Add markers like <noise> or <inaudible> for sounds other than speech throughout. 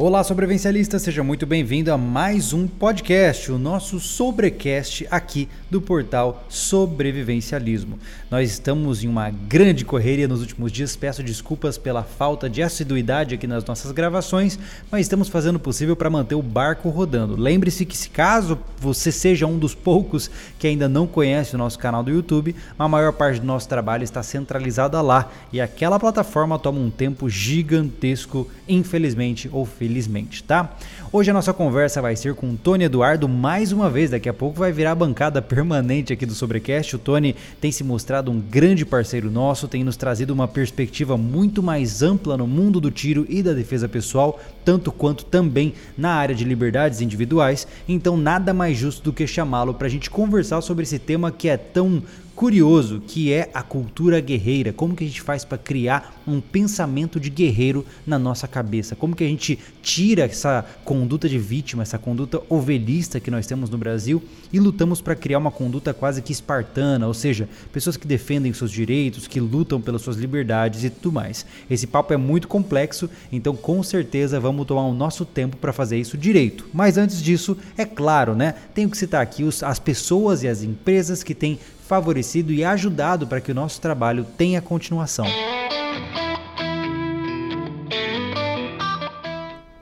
Olá, sobrevivencialista, seja muito bem-vindo a mais um podcast, o nosso sobrecast aqui do portal Sobrevivencialismo. Nós estamos em uma grande correria nos últimos dias, peço desculpas pela falta de assiduidade aqui nas nossas gravações, mas estamos fazendo o possível para manter o barco rodando. Lembre-se que se caso você seja um dos poucos que ainda não conhece o nosso canal do YouTube, a maior parte do nosso trabalho está centralizada lá e aquela plataforma toma um tempo gigantesco, infelizmente ou felizmente felizmente, tá? Hoje a nossa conversa vai ser com o Tony Eduardo mais uma vez, daqui a pouco vai virar a bancada permanente aqui do Sobrecast. O Tony tem se mostrado um grande parceiro nosso, tem nos trazido uma perspectiva muito mais ampla no mundo do tiro e da defesa pessoal, tanto quanto também na área de liberdades individuais. Então nada mais justo do que chamá-lo para a gente conversar sobre esse tema que é tão curioso que é a cultura guerreira. Como que a gente faz para criar um pensamento de guerreiro na nossa cabeça? Como que a gente tira essa conduta de vítima, essa conduta ovelhista que nós temos no Brasil e lutamos para criar uma conduta quase que espartana, ou seja, pessoas que defendem seus direitos, que lutam pelas suas liberdades e tudo mais. Esse papo é muito complexo, então com certeza vamos tomar o nosso tempo para fazer isso direito. Mas antes disso, é claro, né? Tenho que citar aqui os, as pessoas e as empresas que têm favorecido e ajudado para que o nosso trabalho tenha continuação.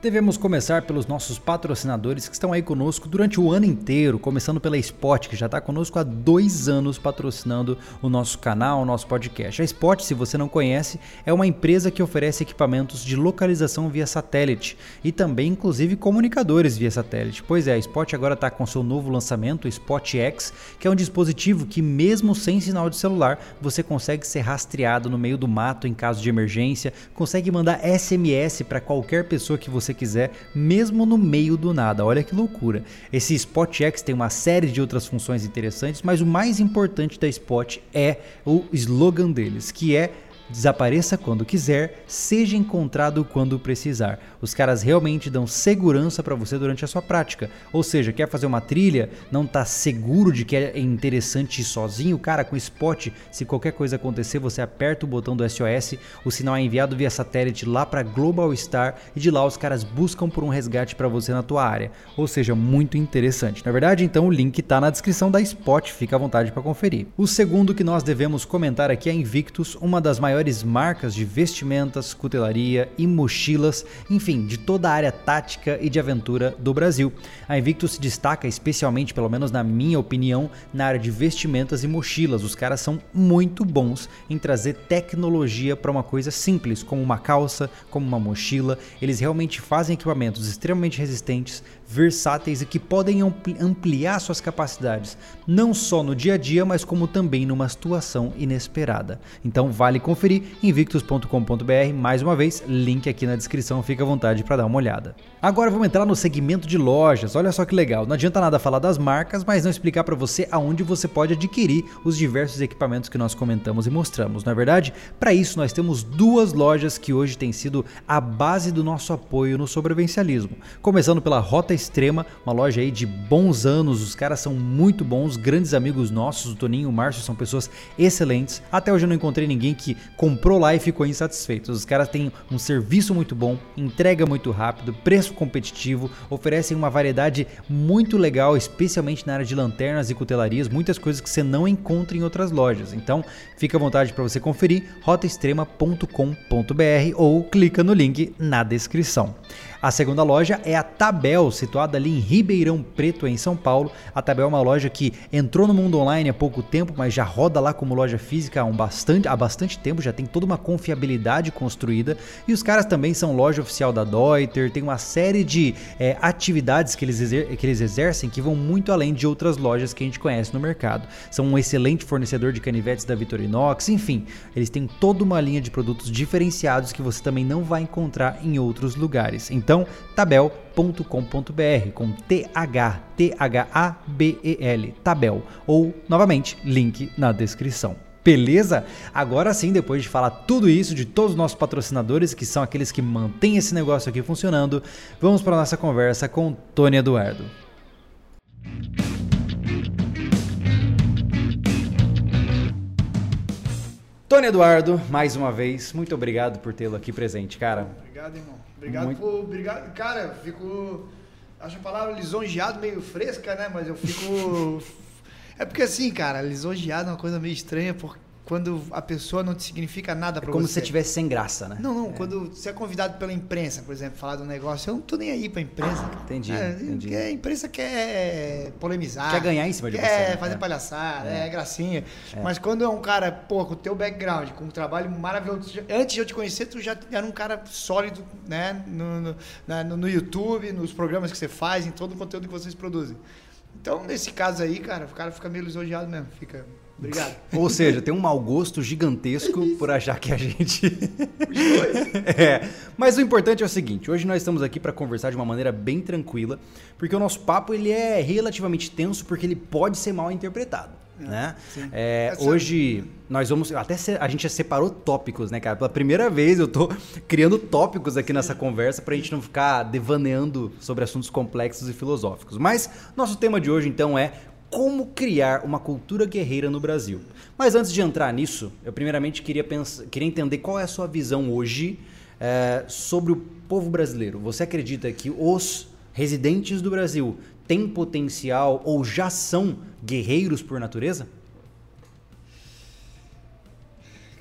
Devemos começar pelos nossos patrocinadores que estão aí conosco durante o ano inteiro, começando pela Spot, que já está conosco há dois anos patrocinando o nosso canal, o nosso podcast. A Spot, se você não conhece, é uma empresa que oferece equipamentos de localização via satélite e também, inclusive, comunicadores via satélite. Pois é, a Spot agora está com seu novo lançamento, o Spot X, que é um dispositivo que, mesmo sem sinal de celular, você consegue ser rastreado no meio do mato em caso de emergência, consegue mandar SMS para qualquer pessoa que você quiser, mesmo no meio do nada. Olha que loucura. Esse Spot X tem uma série de outras funções interessantes, mas o mais importante da Spot é o slogan deles, que é Desapareça quando quiser, seja encontrado quando precisar. Os caras realmente dão segurança para você durante a sua prática. Ou seja, quer fazer uma trilha, não tá seguro de que é interessante ir sozinho, cara, com Spot, se qualquer coisa acontecer, você aperta o botão do SOS, o sinal é enviado via satélite lá para Global Star e de lá os caras buscam por um resgate para você na tua área. Ou seja, muito interessante. Na verdade, então o link tá na descrição da Spot, fica à vontade para conferir. O segundo que nós devemos comentar aqui é Invictus, uma das maiores maiores marcas de vestimentas, cutelaria e mochilas, enfim, de toda a área tática e de aventura do Brasil. A Invictus se destaca especialmente, pelo menos na minha opinião, na área de vestimentas e mochilas. Os caras são muito bons em trazer tecnologia para uma coisa simples, como uma calça, como uma mochila. Eles realmente fazem equipamentos extremamente resistentes, versáteis e que podem ampliar suas capacidades, não só no dia a dia, mas como também numa situação inesperada. Então vale conferir invictus.com.br, mais uma vez, link aqui na descrição, fica à vontade para dar uma olhada. Agora vamos entrar no segmento de lojas. Olha só que legal. Não adianta nada falar das marcas, mas não explicar para você aonde você pode adquirir os diversos equipamentos que nós comentamos e mostramos. Na é verdade, para isso nós temos duas lojas que hoje têm sido a base do nosso apoio no sobrevivencialismo. Começando pela Rota Extrema, uma loja aí de bons anos, os caras são muito bons, grandes amigos nossos, o Toninho e o Márcio são pessoas excelentes. Até hoje eu não encontrei ninguém que comprou lá e ficou insatisfeito. Os caras têm um serviço muito bom, entrega muito rápido, preço competitivo, oferecem uma variedade muito legal, especialmente na área de lanternas e cutelarias, muitas coisas que você não encontra em outras lojas. Então, fica à vontade para você conferir rotaextrema.com.br ou clica no link na descrição. A segunda loja é a Tabel, situada ali em Ribeirão Preto, em São Paulo. A Tabel é uma loja que entrou no mundo online há pouco tempo, mas já roda lá como loja física há, um bastante, há bastante tempo, já tem toda uma confiabilidade construída. E os caras também são loja oficial da Deuter, tem uma série de é, atividades que eles, que eles exercem que vão muito além de outras lojas que a gente conhece no mercado. São um excelente fornecedor de canivetes da Vitorinox, enfim, eles têm toda uma linha de produtos diferenciados que você também não vai encontrar em outros lugares. Então, tabel.com.br com T H T H A B E L, tabel ou novamente link na descrição. Beleza? Agora sim, depois de falar tudo isso de todos os nossos patrocinadores, que são aqueles que mantêm esse negócio aqui funcionando, vamos para a nossa conversa com Tony Eduardo. Tony Eduardo, mais uma vez, muito obrigado por tê-lo aqui presente, cara. Obrigado, irmão. Obrigado Muito... por. Obrigado. Cara, eu fico. Acho a palavra lisonjeado meio fresca, né? Mas eu fico. <laughs> é porque assim, cara, lisonjeado é uma coisa meio estranha, porque quando a pessoa não te significa nada para é como você. se você tivesse sem graça, né? Não, não. É. Quando você é convidado pela imprensa, por exemplo, falar de um negócio, eu não tô nem aí pra imprensa. Cara. Entendi, é, entendi. A imprensa quer polemizar. Quer ganhar em cima de quer você. Quer né? fazer é. palhaçada, é, gracinha. É. Mas quando é um cara, pô, com o teu background, com um trabalho maravilhoso. Antes de eu te conhecer, tu já era um cara sólido, né? No, no, no, no YouTube, nos programas que você faz, em todo o conteúdo que vocês produzem. Então, nesse caso aí, cara, o cara fica meio lisonjeado mesmo. Fica Obrigado. Ou seja, tem um mau gosto gigantesco por achar que a gente. <laughs> é. Mas o importante é o seguinte: hoje nós estamos aqui para conversar de uma maneira bem tranquila, porque o nosso papo ele é relativamente tenso, porque ele pode ser mal interpretado. É, né? É, hoje nós vamos. Até a gente já separou tópicos, né, cara? Pela primeira vez eu tô criando tópicos aqui nessa conversa pra gente não ficar devaneando sobre assuntos complexos e filosóficos. Mas nosso tema de hoje então é como criar uma cultura guerreira no Brasil. Mas antes de entrar nisso, eu primeiramente queria, pensar, queria entender qual é a sua visão hoje é, sobre o povo brasileiro. Você acredita que os residentes do Brasil têm potencial ou já são guerreiros por natureza?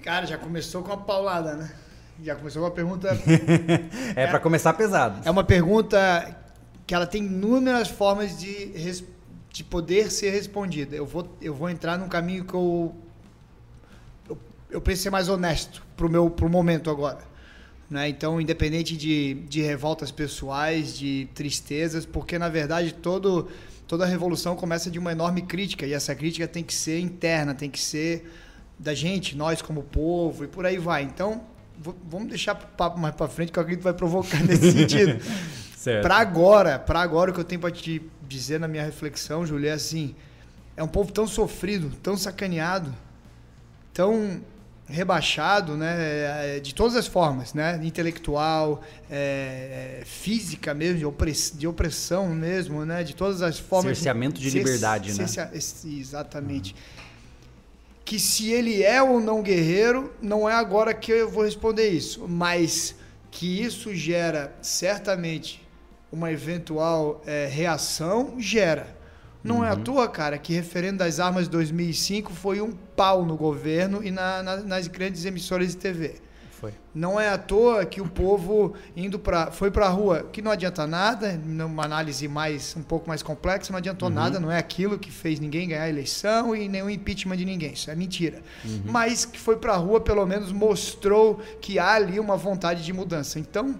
Cara, já começou com uma paulada, né? Já começou com uma pergunta. <laughs> é, é para começar pesado. É uma pergunta que ela tem inúmeras formas de responder de poder ser respondida. Eu vou, eu vou entrar num caminho que eu, eu, eu penso ser mais honesto pro meu pro momento agora. Né? Então, independente de, de revoltas pessoais, de tristezas, porque na verdade todo, toda revolução começa de uma enorme crítica e essa crítica tem que ser interna, tem que ser da gente, nós como povo e por aí vai. Então, vamos deixar o papo mais para frente que eu acredito que vai provocar nesse <laughs> sentido. Para agora, para agora o que eu tenho para te dizer na minha reflexão, Júlia, é assim: é um povo tão sofrido, tão sacaneado, tão rebaixado, né, é, de todas as formas, né, intelectual, é, é, física mesmo, de, opress, de opressão mesmo, né, de todas as formas. Cerceamento de, de liberdade, né? Exatamente. Uhum. Que se ele é ou não guerreiro, não é agora que eu vou responder isso, mas que isso gera certamente uma eventual é, reação, gera. Não uhum. é à uhum. toa, cara, que referendo das armas de 2005 foi um pau no governo e na, na, nas grandes emissoras de TV. Foi. Não é à toa que o povo indo para foi para a rua, que não adianta nada, numa análise mais um pouco mais complexa, não adiantou uhum. nada, não é aquilo que fez ninguém ganhar a eleição e nenhum impeachment de ninguém, isso é mentira. Uhum. Mas que foi para a rua, pelo menos mostrou que há ali uma vontade de mudança. Então,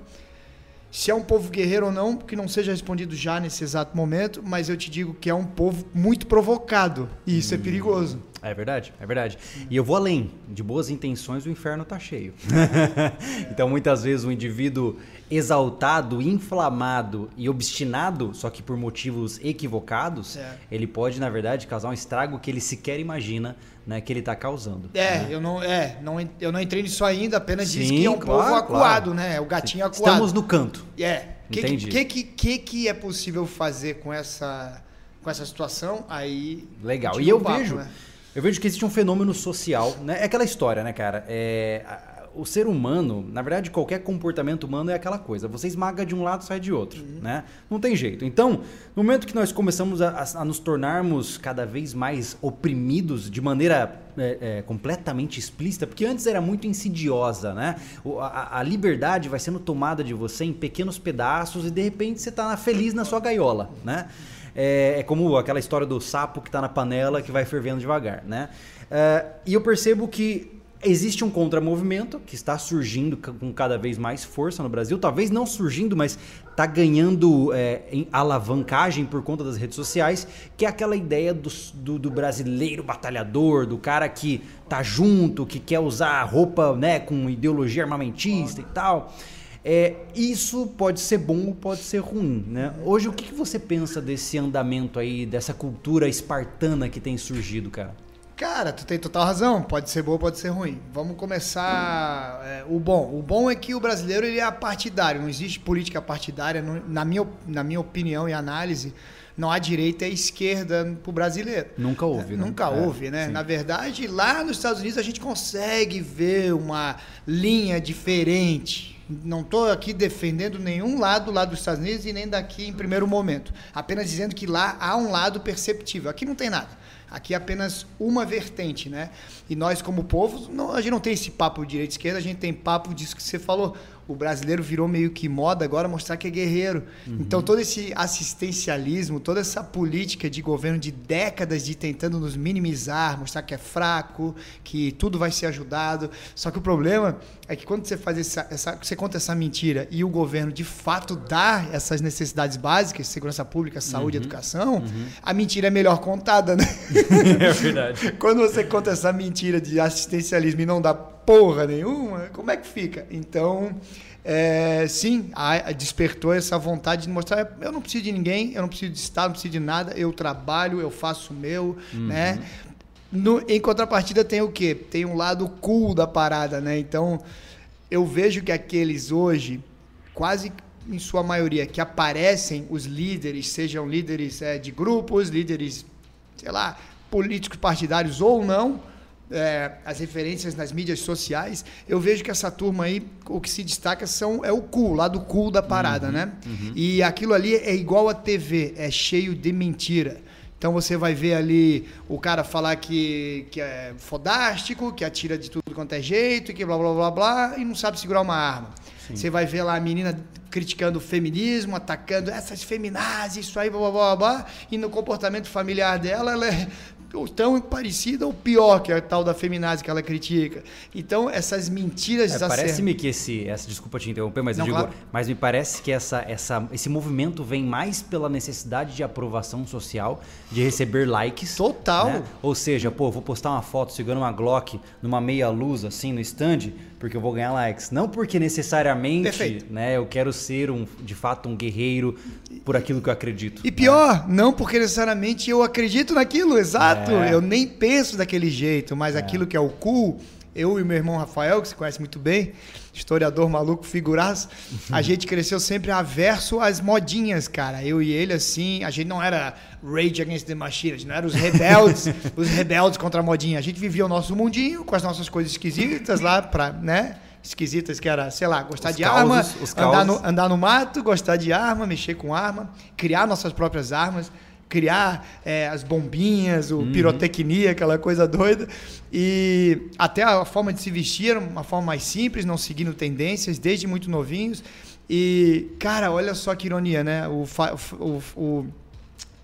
se é um povo guerreiro ou não, que não seja respondido já nesse exato momento, mas eu te digo que é um povo muito provocado. E isso é hum. é perigoso. É verdade, é verdade. E eu vou além. De boas intenções, o inferno está cheio. <laughs> então, muitas vezes, o indivíduo exaltado, inflamado e obstinado, só que por motivos equivocados, é. ele pode, na verdade, causar um estrago que ele sequer imagina né, que ele está causando. É, né? eu, não, é não, eu não entrei nisso ainda, apenas Sim, disse que é um claro, povo acuado, claro. né? O gatinho Sim. acuado. Estamos no canto. É. O que, que, que, que, que é possível fazer com essa, com essa situação? Aí. Legal. E eu papo, vejo. Né? Eu vejo que existe um fenômeno social, né? É aquela história, né, cara? É, o ser humano, na verdade, qualquer comportamento humano é aquela coisa. Você esmaga de um lado, sai de outro, uhum. né? Não tem jeito. Então, no momento que nós começamos a, a nos tornarmos cada vez mais oprimidos de maneira é, é, completamente explícita, porque antes era muito insidiosa, né? O, a, a, liberdade vai sendo tomada de você em pequenos pedaços e de repente você está feliz na sua gaiola, né? É, é, como aquela história do sapo que está na panela que vai fervendo devagar, né? É, e eu percebo que Existe um contramovimento que está surgindo com cada vez mais força no Brasil, talvez não surgindo, mas está ganhando é, alavancagem por conta das redes sociais, que é aquela ideia do, do, do, brasileiro batalhador, do cara que tá junto, que quer usar roupa né, com ideologia armamentista e tal. É, isso pode ser bom ou pode ser ruim. Né? Hoje, o que, que você pensa desse andamento aí, dessa cultura espartana que tem surgido, cara? Cara, tu tem total razão. Pode ser boa, pode ser ruim. Vamos começar é, o bom. O bom é que o brasileiro ele é partidário. Não existe política partidária. na, minha, na minha opinião e análise, não há direita e esquerda para o brasileiro. Nunca houve, é, né? Nunca é, houve, né? Sim. Na verdade, lá nos Estados Unidos a gente consegue ver uma linha diferente Não estou aqui defendendo nenhum lado lá dos Estados Unidos e nem daqui em primeiro momento. Apenas dizendo que lá há um lado perceptível. Aqui não tem nada. Aqui é apenas uma vertente, né? E nós, como povo, não, a gente não tem esse papo de direita e esquerda, a gente tem papo disso que você falou o brasileiro virou meio que moda agora mostrar que é guerreiro. Uhum. Então todo esse assistencialismo, toda essa política de governo de décadas de tentando nos minimizar, mostrar que é fraco, que tudo vai ser ajudado. Só que o problema é que quando você faz essa, essa você conta essa mentira e o governo de fato dá essas necessidades básicas, segurança pública, saúde, uhum. educação, uhum. a mentira é melhor contada, né? <laughs> é verdade. <laughs> quando você conta essa mentira de assistencialismo e não dá porra nenhuma, como é que fica? Então, é, sim, a, a despertou essa vontade de mostrar, eu não preciso de ninguém, eu não preciso de Estado, não preciso de nada, eu trabalho, eu faço o meu, uhum. né? No, em contrapartida tem o quê? Tem um lado cool da parada, né? Então, eu vejo que aqueles hoje, quase em sua maioria, que aparecem os líderes, sejam líderes é, de grupos, líderes, sei lá, políticos partidários ou não, é, as referências nas mídias sociais, eu vejo que essa turma aí, o que se destaca são, é o cool, lá do cool da parada, uhum, né? Uhum. E aquilo ali é igual a TV, é cheio de mentira. Então você vai ver ali o cara falar que, que é fodástico, que atira de tudo quanto é jeito, que blá blá blá blá, e não sabe segurar uma arma. Sim. Você vai ver lá a menina criticando o feminismo, atacando essas feminazes, isso aí, blá blá blá blá, e no comportamento familiar dela, ela é ou tão parecida ou pior que a tal da feminazi que ela critica. Então, essas mentiras é, Parece-me que esse, essa desculpa te interromper, mas Não, eu digo, claro. mas me parece que essa, essa, esse movimento vem mais pela necessidade de aprovação social, de receber likes. Total. Né? Ou seja, pô, vou postar uma foto segurando uma Glock numa meia luz assim no stand, porque eu vou ganhar likes. Não porque necessariamente, né, eu quero ser um, de fato um guerreiro por aquilo que eu acredito. E pior, né? não porque necessariamente eu acredito naquilo, exato. É. Eu nem penso daquele jeito, mas é. aquilo que é o cool, eu e meu irmão Rafael, que você conhece muito bem, historiador maluco, figuraço, a <laughs> gente cresceu sempre averso às modinhas, cara. Eu e ele, assim, a gente não era Rage Against the Machine, a gente não era os rebeldes, <laughs> os rebeldes contra a modinha. A gente vivia o nosso mundinho com as nossas coisas esquisitas lá, pra, né? esquisitas que era, sei lá, gostar os de causos, arma, andar no, andar no mato, gostar de arma, mexer com arma, criar nossas próprias armas, criar é, as bombinhas, o uhum. pirotecnia, aquela coisa doida. E até a forma de se vestir uma forma mais simples, não seguindo tendências, desde muito novinhos. E, cara, olha só que ironia, né? O, o, o,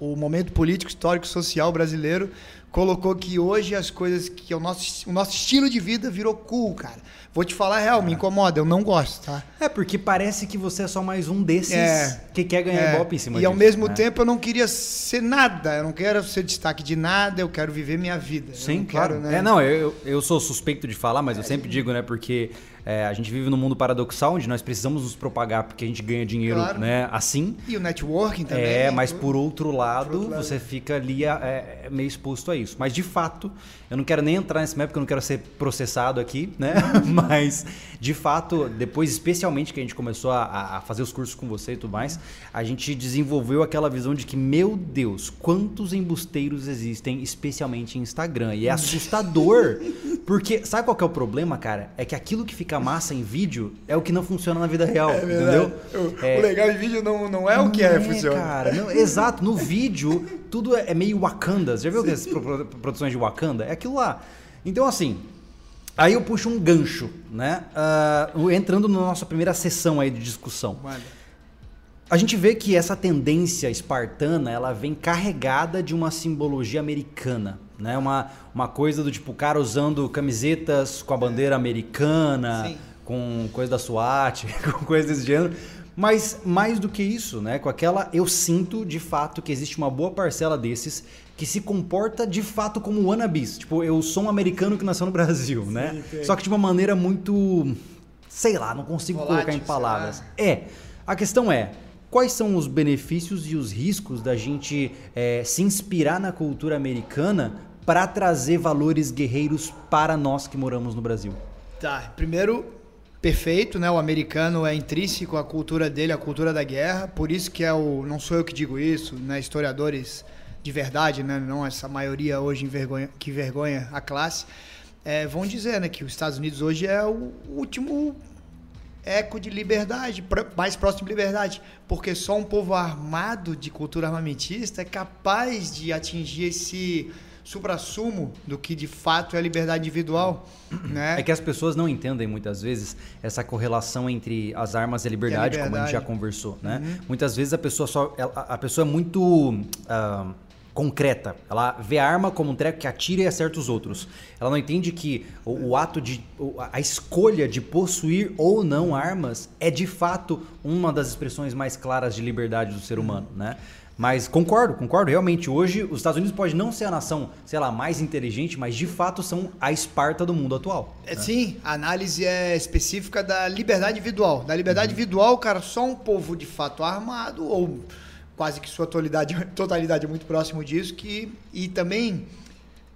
o momento político, histórico, social brasileiro colocou que hoje as coisas que é o nosso, o nosso estilo de vida virou cool, cara. Vou te falar a real, me incomoda, eu não gosto, tá? É, porque parece que você é só mais um desses é, que quer ganhar é, golpe em cima E disso, ao mesmo né? tempo eu não queria ser nada, eu não quero ser destaque de nada, eu quero viver minha vida. Sim, claro. Quero, né? É, não, eu, eu sou suspeito de falar, mas eu sempre digo, né, porque é, a gente vive num mundo paradoxal onde nós precisamos nos propagar porque a gente ganha dinheiro claro. né, assim. E o networking também. É, mas por outro lado, por outro lado. você fica ali é, é, meio exposto a isso. Mas de fato, eu não quero nem entrar nesse mapa porque eu não quero ser processado aqui, né? <laughs> mas de fato, depois, especialmente que a gente começou a, a fazer os cursos com você e tudo mais, a gente desenvolveu aquela visão de que, meu Deus, quantos embusteiros existem, especialmente em Instagram. E é assustador. <laughs> Porque, sabe qual que é o problema, cara? É que aquilo que fica massa em vídeo é o que não funciona na vida real, é entendeu? O, é, o legal em vídeo não, não é o que é, é funciona. Cara, não, exato. No vídeo, tudo é, é meio Wakanda. Você já viu essas produções de Wakanda? É aquilo lá. Então, assim, aí eu puxo um gancho, né? Uh, entrando na nossa primeira sessão aí de discussão. A gente vê que essa tendência espartana, ela vem carregada de uma simbologia americana né? Uma, uma coisa do tipo, o cara usando camisetas com a bandeira americana, Sim. com coisa da SWAT, <laughs> com coisa desse gênero. Mas mais do que isso, né? Com aquela, eu sinto de fato que existe uma boa parcela desses que se comporta de fato como wannabes. Tipo, eu sou um americano que nasceu no Brasil, Sim, né? Só que de uma maneira muito, sei lá, não consigo Volátil, colocar em palavras. É. A questão é, quais são os benefícios e os riscos da gente é, se inspirar na cultura americana para trazer valores guerreiros para nós que moramos no Brasil? Tá, primeiro, perfeito, né? O americano é intrínseco à cultura dele, à cultura da guerra, por isso que é o, não sou eu que digo isso, né? Historiadores de verdade, né? Não essa maioria hoje envergonha, que vergonha a classe, é, vão dizer, né? Que os Estados Unidos hoje é o último eco de liberdade, mais próximo de liberdade, porque só um povo armado de cultura armamentista é capaz de atingir esse supra-sumo do que de fato é a liberdade individual. Né? É que as pessoas não entendem muitas vezes essa correlação entre as armas e a liberdade, e a liberdade. como a gente já conversou. Né? Uhum. Muitas vezes a pessoa só. A, pessoa é muito. Uh, concreta. Ela vê a arma como um treco que atira e acerta os outros. Ela não entende que o, o ato de. a escolha de possuir ou não armas é de fato uma das expressões mais claras de liberdade do ser humano, né? Mas concordo, concordo. Realmente, hoje os Estados Unidos pode não ser a nação, sei lá, mais inteligente, mas de fato são a Esparta do mundo atual. É, né? Sim, a análise é específica da liberdade individual. Da liberdade uhum. individual, cara, só um povo de fato armado ou quase que sua totalidade, <laughs> totalidade é muito próximo disso. Que, e também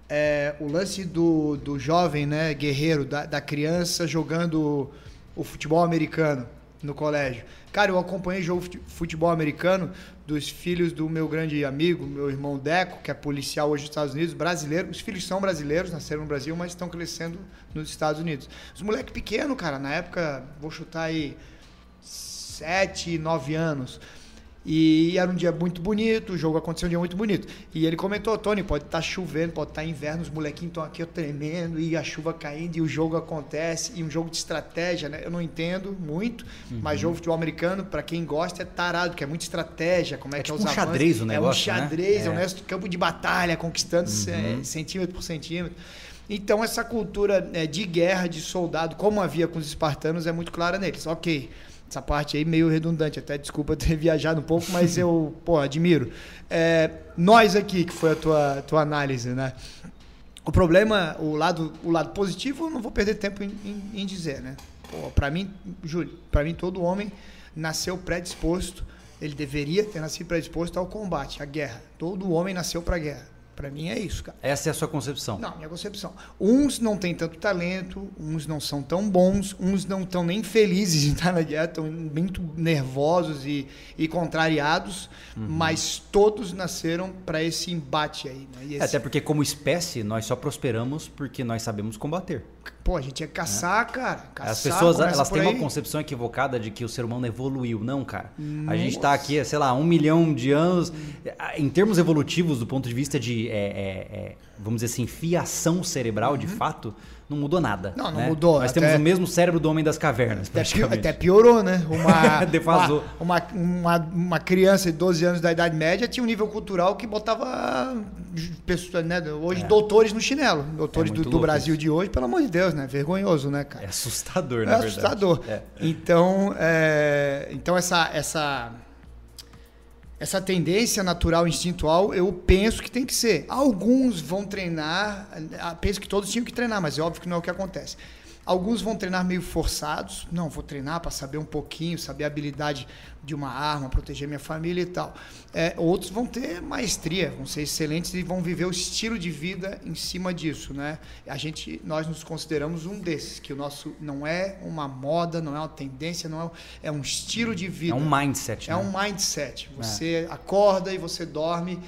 é, o lance do, do jovem né, guerreiro, da, da criança jogando o futebol americano no colégio. Cara, eu acompanhei jogo futebol americano dos filhos do meu grande amigo, meu irmão Deco, que é policial hoje nos Estados Unidos, brasileiro. Os filhos são brasileiros, nasceram no Brasil, mas estão crescendo nos Estados Unidos. Os moleques pequenos, cara, na época, vou chutar aí, 7, 9 anos. E era um dia muito bonito, o jogo aconteceu um dia muito bonito. E ele comentou, Tony, pode estar tá chovendo, pode estar tá inverno, os molequinhos estão aqui tremendo e a chuva caindo e o jogo acontece. E um jogo de estratégia, né? Eu não entendo muito, uhum. mas jogo de futebol americano, para quem gosta, é tarado, que é muita estratégia, como é, é que tipo é os um xadrez o negócio, É um xadrez, né? é um é. campo de batalha, conquistando uhum. centímetro por centímetro. Então, essa cultura é, de guerra, de soldado, como havia com os espartanos, é muito clara neles. Ok, essa parte aí meio redundante, até desculpa ter <laughs> viajado um pouco, mas eu, pô, admiro. É, nós aqui, que foi a tua, tua análise, né? O problema, o lado, o lado positivo, não vou perder tempo em, em, em dizer, né? Para mim, Júlio, para mim todo homem nasceu predisposto, ele deveria ter nascido predisposto ao combate, à guerra. Todo homem nasceu para guerra. Para mim é isso, cara. Essa é a sua concepção? Não, minha concepção. Uns não têm tanto talento, uns não são tão bons, uns não estão nem felizes de estar na guerra, estão muito nervosos e, e contrariados, uhum. mas todos nasceram para esse embate aí. Né? Esse... Até porque, como espécie, nós só prosperamos porque nós sabemos combater. Pô, a gente ia caçar, é. cara. Caçar, As pessoas elas têm uma concepção equivocada de que o ser humano evoluiu. Não, cara. Nossa. A gente está aqui, sei lá, um milhão de anos. Em termos evolutivos, do ponto de vista de, é, é, é vamos dizer assim, fiação cerebral, uhum. de fato, não mudou nada. Não, não né? mudou. Nós até, temos o mesmo cérebro do homem das cavernas. Até, até piorou, né? Uma, <laughs> Defasou. Uma, uma, uma, criança de 12 anos da Idade Média tinha um nível cultural que botava pessoas, né? Hoje, é. doutores no chinelo. Doutores é do, do Brasil isso. de hoje, pelo amor de Deus, né? Vergonhoso, né, cara? É assustador, na é verdade. Assustador. É assustador. Então, é, então essa, essa essa tendência natural, instintual, eu penso que tem que ser. Alguns vão treinar, penso que todos tinham que treinar, mas é óbvio que não é o que acontece. Alguns vão treinar meio forçados. Não, vou treinar para saber um pouquinho, saber a habilidade de uma arma, proteger minha família e tal. É, outros vão ter maestria, vão ser excelentes e vão viver o estilo de vida em cima disso, né? A gente, nós nos consideramos um desses, que o nosso não é uma moda, não é uma tendência, não é, é um estilo de vida. É um mindset. É né? um mindset. Você é. acorda e você dorme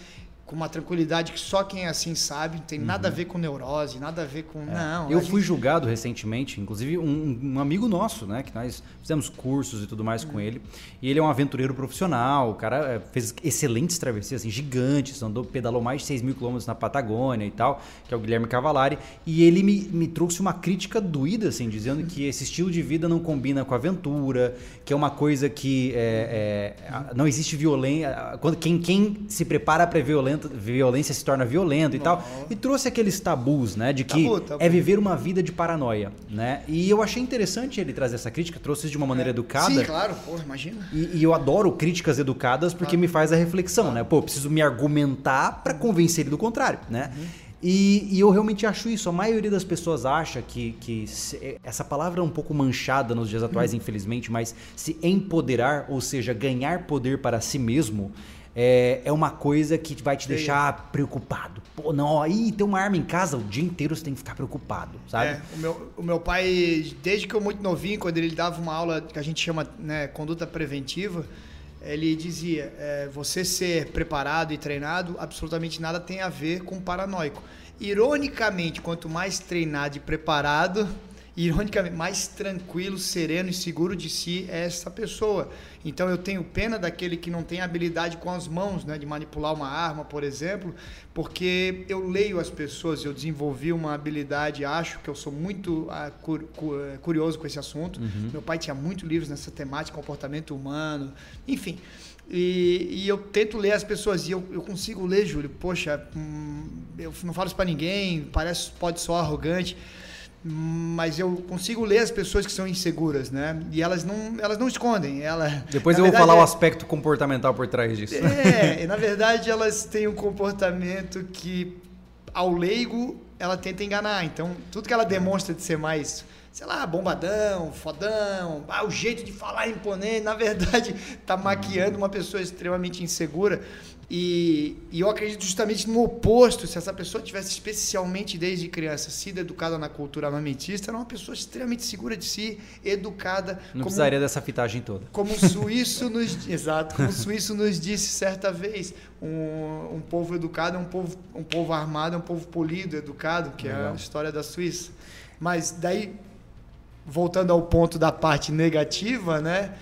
com uma tranquilidade que só quem é assim sabe, não tem uhum. nada a ver com neurose, nada a ver com. É. Não. Eu fui gente... julgado recentemente, inclusive um, um, amigo nosso, né? Que nós fizemos cursos e tudo mais uhum. com ele. E ele é um aventureiro profissional, o cara é, fez excelentes travessias, assim, gigantes, andou, pedalou mais de 6 mil quilômetros na Patagônia e tal, que é o Guilherme Cavalari. E ele me, me trouxe uma crítica doída, assim, dizendo que esse estilo de vida não combina com a aventura, que é uma coisa que é, é, não existe violência. Quando, quem, quem se prepara para violência violência se torna violento e tal. E trouxe aqueles tabus, né? De que tabu, tabu. é viver uma vida de paranoia, né? E eu achei interessante ele trazer essa crítica, trouxe isso de uma maneira é. educada. Sim, claro, pô, imagina. E, e, eu adoro críticas educadas porque claro. me faz a reflexão, claro. né? Pô, preciso me argumentar para convencer ele do contrário, né? Uhum. E, e, eu realmente acho isso. A maioria das pessoas acha que, que se, essa palavra é um pouco manchada nos dias atuais, hum. infelizmente, mas se empoderar, ou seja, ganhar poder para si mesmo, é, é uma coisa que vai te deixar preocupado. Pô, não, aí tem uma arma em casa, o dia inteiro você tem que ficar preocupado, sabe? É, o, meu, o meu pai, desde que eu muito novinho, quando ele dava uma aula que a gente chama né, conduta preventiva, ele dizia: é, você ser preparado e treinado, absolutamente nada tem a ver com paranoico. Ironicamente, quanto mais treinado e preparado, ironicamente, mais tranquilo, sereno e seguro de si é essa pessoa. Então eu tenho pena daquele que não tem habilidade com as mãos, né, de manipular uma arma, por exemplo, porque eu leio as pessoas, eu desenvolvi uma habilidade, acho que eu sou muito ah, eh, curioso com esse assunto. Uhum. Meu pai tinha muitos livros nessa temática, comportamento humano, enfim. E, e, eu tento ler as pessoas e eu, eu consigo ler, Júlio. Poxa, hum, eu não falo isso para ninguém, parece pode soar arrogante, mas eu consigo ler as pessoas que são inseguras, né? E elas não, elas não escondem. Ela, Depois eu verdade, vou falar é, o aspecto comportamental por trás disso. É, na verdade elas têm um comportamento que ao leigo ela tenta enganar. Então, tudo que ela demonstra de ser mais, sei lá, bombadão, fodão, ah, o jeito de falar imponente, na verdade, tá maquiando uma pessoa extremamente insegura. E, e, eu acredito justamente no oposto. Se essa pessoa tivesse especialmente desde criança sido educada na cultura armamentista, era uma pessoa extremamente segura de si, educada. Não como, precisaria dessa fitagem toda. Como o suíço nos, <laughs> exato, como o suíço nos disse certa vez, um, um povo educado é um povo, um povo armado, é um povo polido, educado, que Legal. é a história da Suíça. Mas daí, voltando ao ponto da parte negativa, né?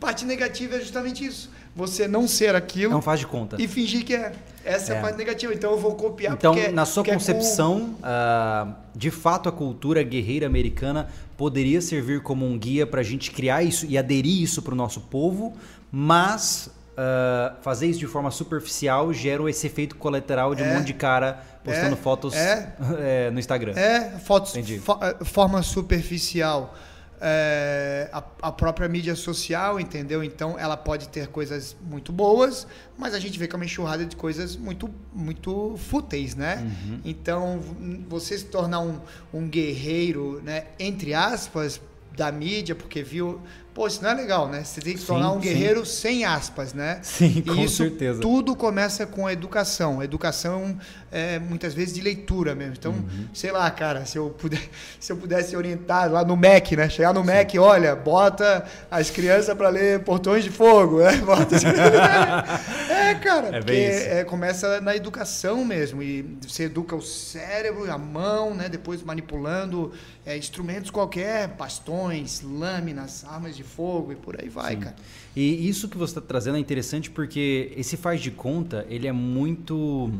Parte negativa é justamente isso você não ser aquilo. Não faz de conta. E fingir que é. Essa é, é a parte negativa. Então eu vou copiar Então, na sua concepção, é uh, de fato a cultura guerreira americana poderia servir como um guia para a gente criar isso e aderir isso para o nosso povo, mas uh, fazer isso de forma superficial gera esse efeito colateral de um é. monte de cara postando é. fotos é. <laughs> no Instagram. É, fotos fo forma superficial é, a, a, própria mídia social, entendeu? Então ela pode ter coisas muito boas, mas a gente vê que é uma enxurrada de coisas muito, muito fúteis, né? Uhum. Então você se tornar um, um guerreiro, né? Entre aspas, da mídia, porque viu Pô, isso não é legal, né? Você tem que sim, tornar um guerreiro sim. sem aspas, né? Sim, com e isso certeza. Tudo começa com a educação. A educação, é, muitas vezes, de leitura mesmo. Então, uhum. sei lá, cara, se eu, puder, <laughs> se eu pudesse orientar lá no MEC, né? Chegar no sim. MEC, olha, bota as crianças para ler Portões de Fogo, né? <laughs> Bota... é, cara, é porque é, começa na educação mesmo. E você educa o cérebro, a mão, né? Depois manipulando é, instrumentos qualquer, bastões, lâminas, armas de fogo e por aí vai, Sim. cara. E isso que você está trazendo é interessante porque esse faz de conta, ele é muito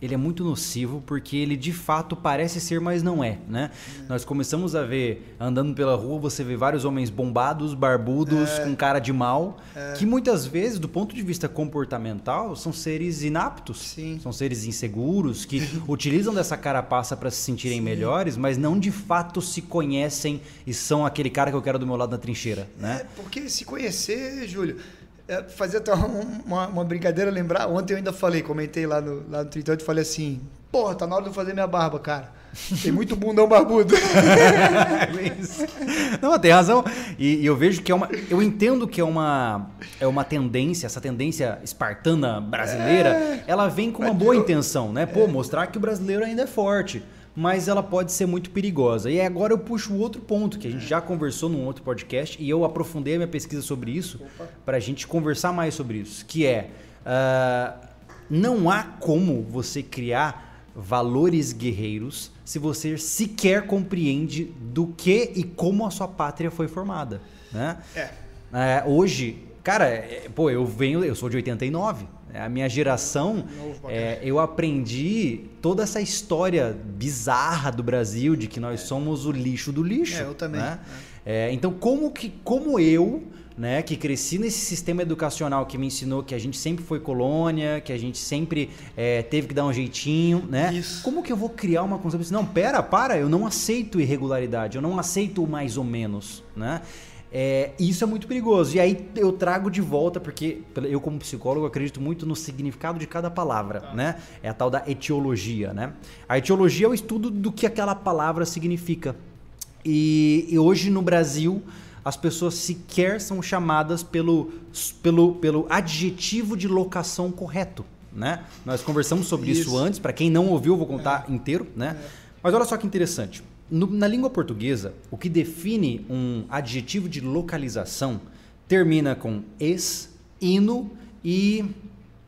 ele é muito nocivo porque ele de fato parece ser, mas não é, né? É. Nós começamos a ver, andando pela rua, você vê vários homens bombados, barbudos, é. com cara de mal, é. que muitas vezes, do ponto de vista comportamental, são seres inaptos, Sim. são seres inseguros, que <laughs> utilizam dessa carapaça para se sentirem Sim. melhores, mas não de fato se conhecem e são aquele cara que eu quero do meu lado na trincheira, né? É, porque se conhecer, Júlio é, fazer até uma, uma, brincadeira, lembrar. Ontem eu ainda falei, comentei lá no, lá no Twitter, e falei assim: Porra, tá na hora de eu fazer minha barba, cara. Tem muito bundão barbudo. <laughs> Não, tem razão. E, e, eu vejo que é uma. Eu entendo que é uma, é uma tendência, essa tendência espartana brasileira, é, ela vem com uma boa eu, intenção, né? Pô, é. mostrar que o brasileiro ainda é forte mas ela pode ser muito perigosa. E agora eu puxo outro ponto que a gente já conversou num outro podcast e eu aprofundei a minha pesquisa sobre isso para a gente conversar mais sobre isso, que é uh, não há como você criar valores guerreiros se você sequer compreende do que e como a sua pátria foi formada, né? É. Uh, hoje, cara, é, pô, eu venho, eu sou de 89. A minha geração, é, eu aprendi toda essa história bizarra do Brasil de que nós somos o lixo do lixo. É, eu também. Né? É. então, como que, como eu, né, que cresci nesse sistema educacional que me ensinou que a gente sempre foi colônia, que a gente sempre é, teve que dar um jeitinho, né? Isso. Como que eu vou criar uma concepção? Não, pera, para, eu não aceito irregularidade, eu não aceito mais ou menos, né? É, isso é muito perigoso. E aí eu trago de volta, porque eu, como psicólogo, acredito muito no significado de cada palavra, tá. né? É a tal da etiologia, né? A etiologia é o estudo do que aquela palavra significa. E, e hoje no Brasil, as pessoas sequer são chamadas pelo, pelo, pelo adjetivo de locação correto, né? Nós conversamos sobre isso, isso antes. Para quem não ouviu, eu vou contar é. inteiro, né? É. Mas olha só que interessante. No, na língua portuguesa, o que define um adjetivo de localização termina com es, ino e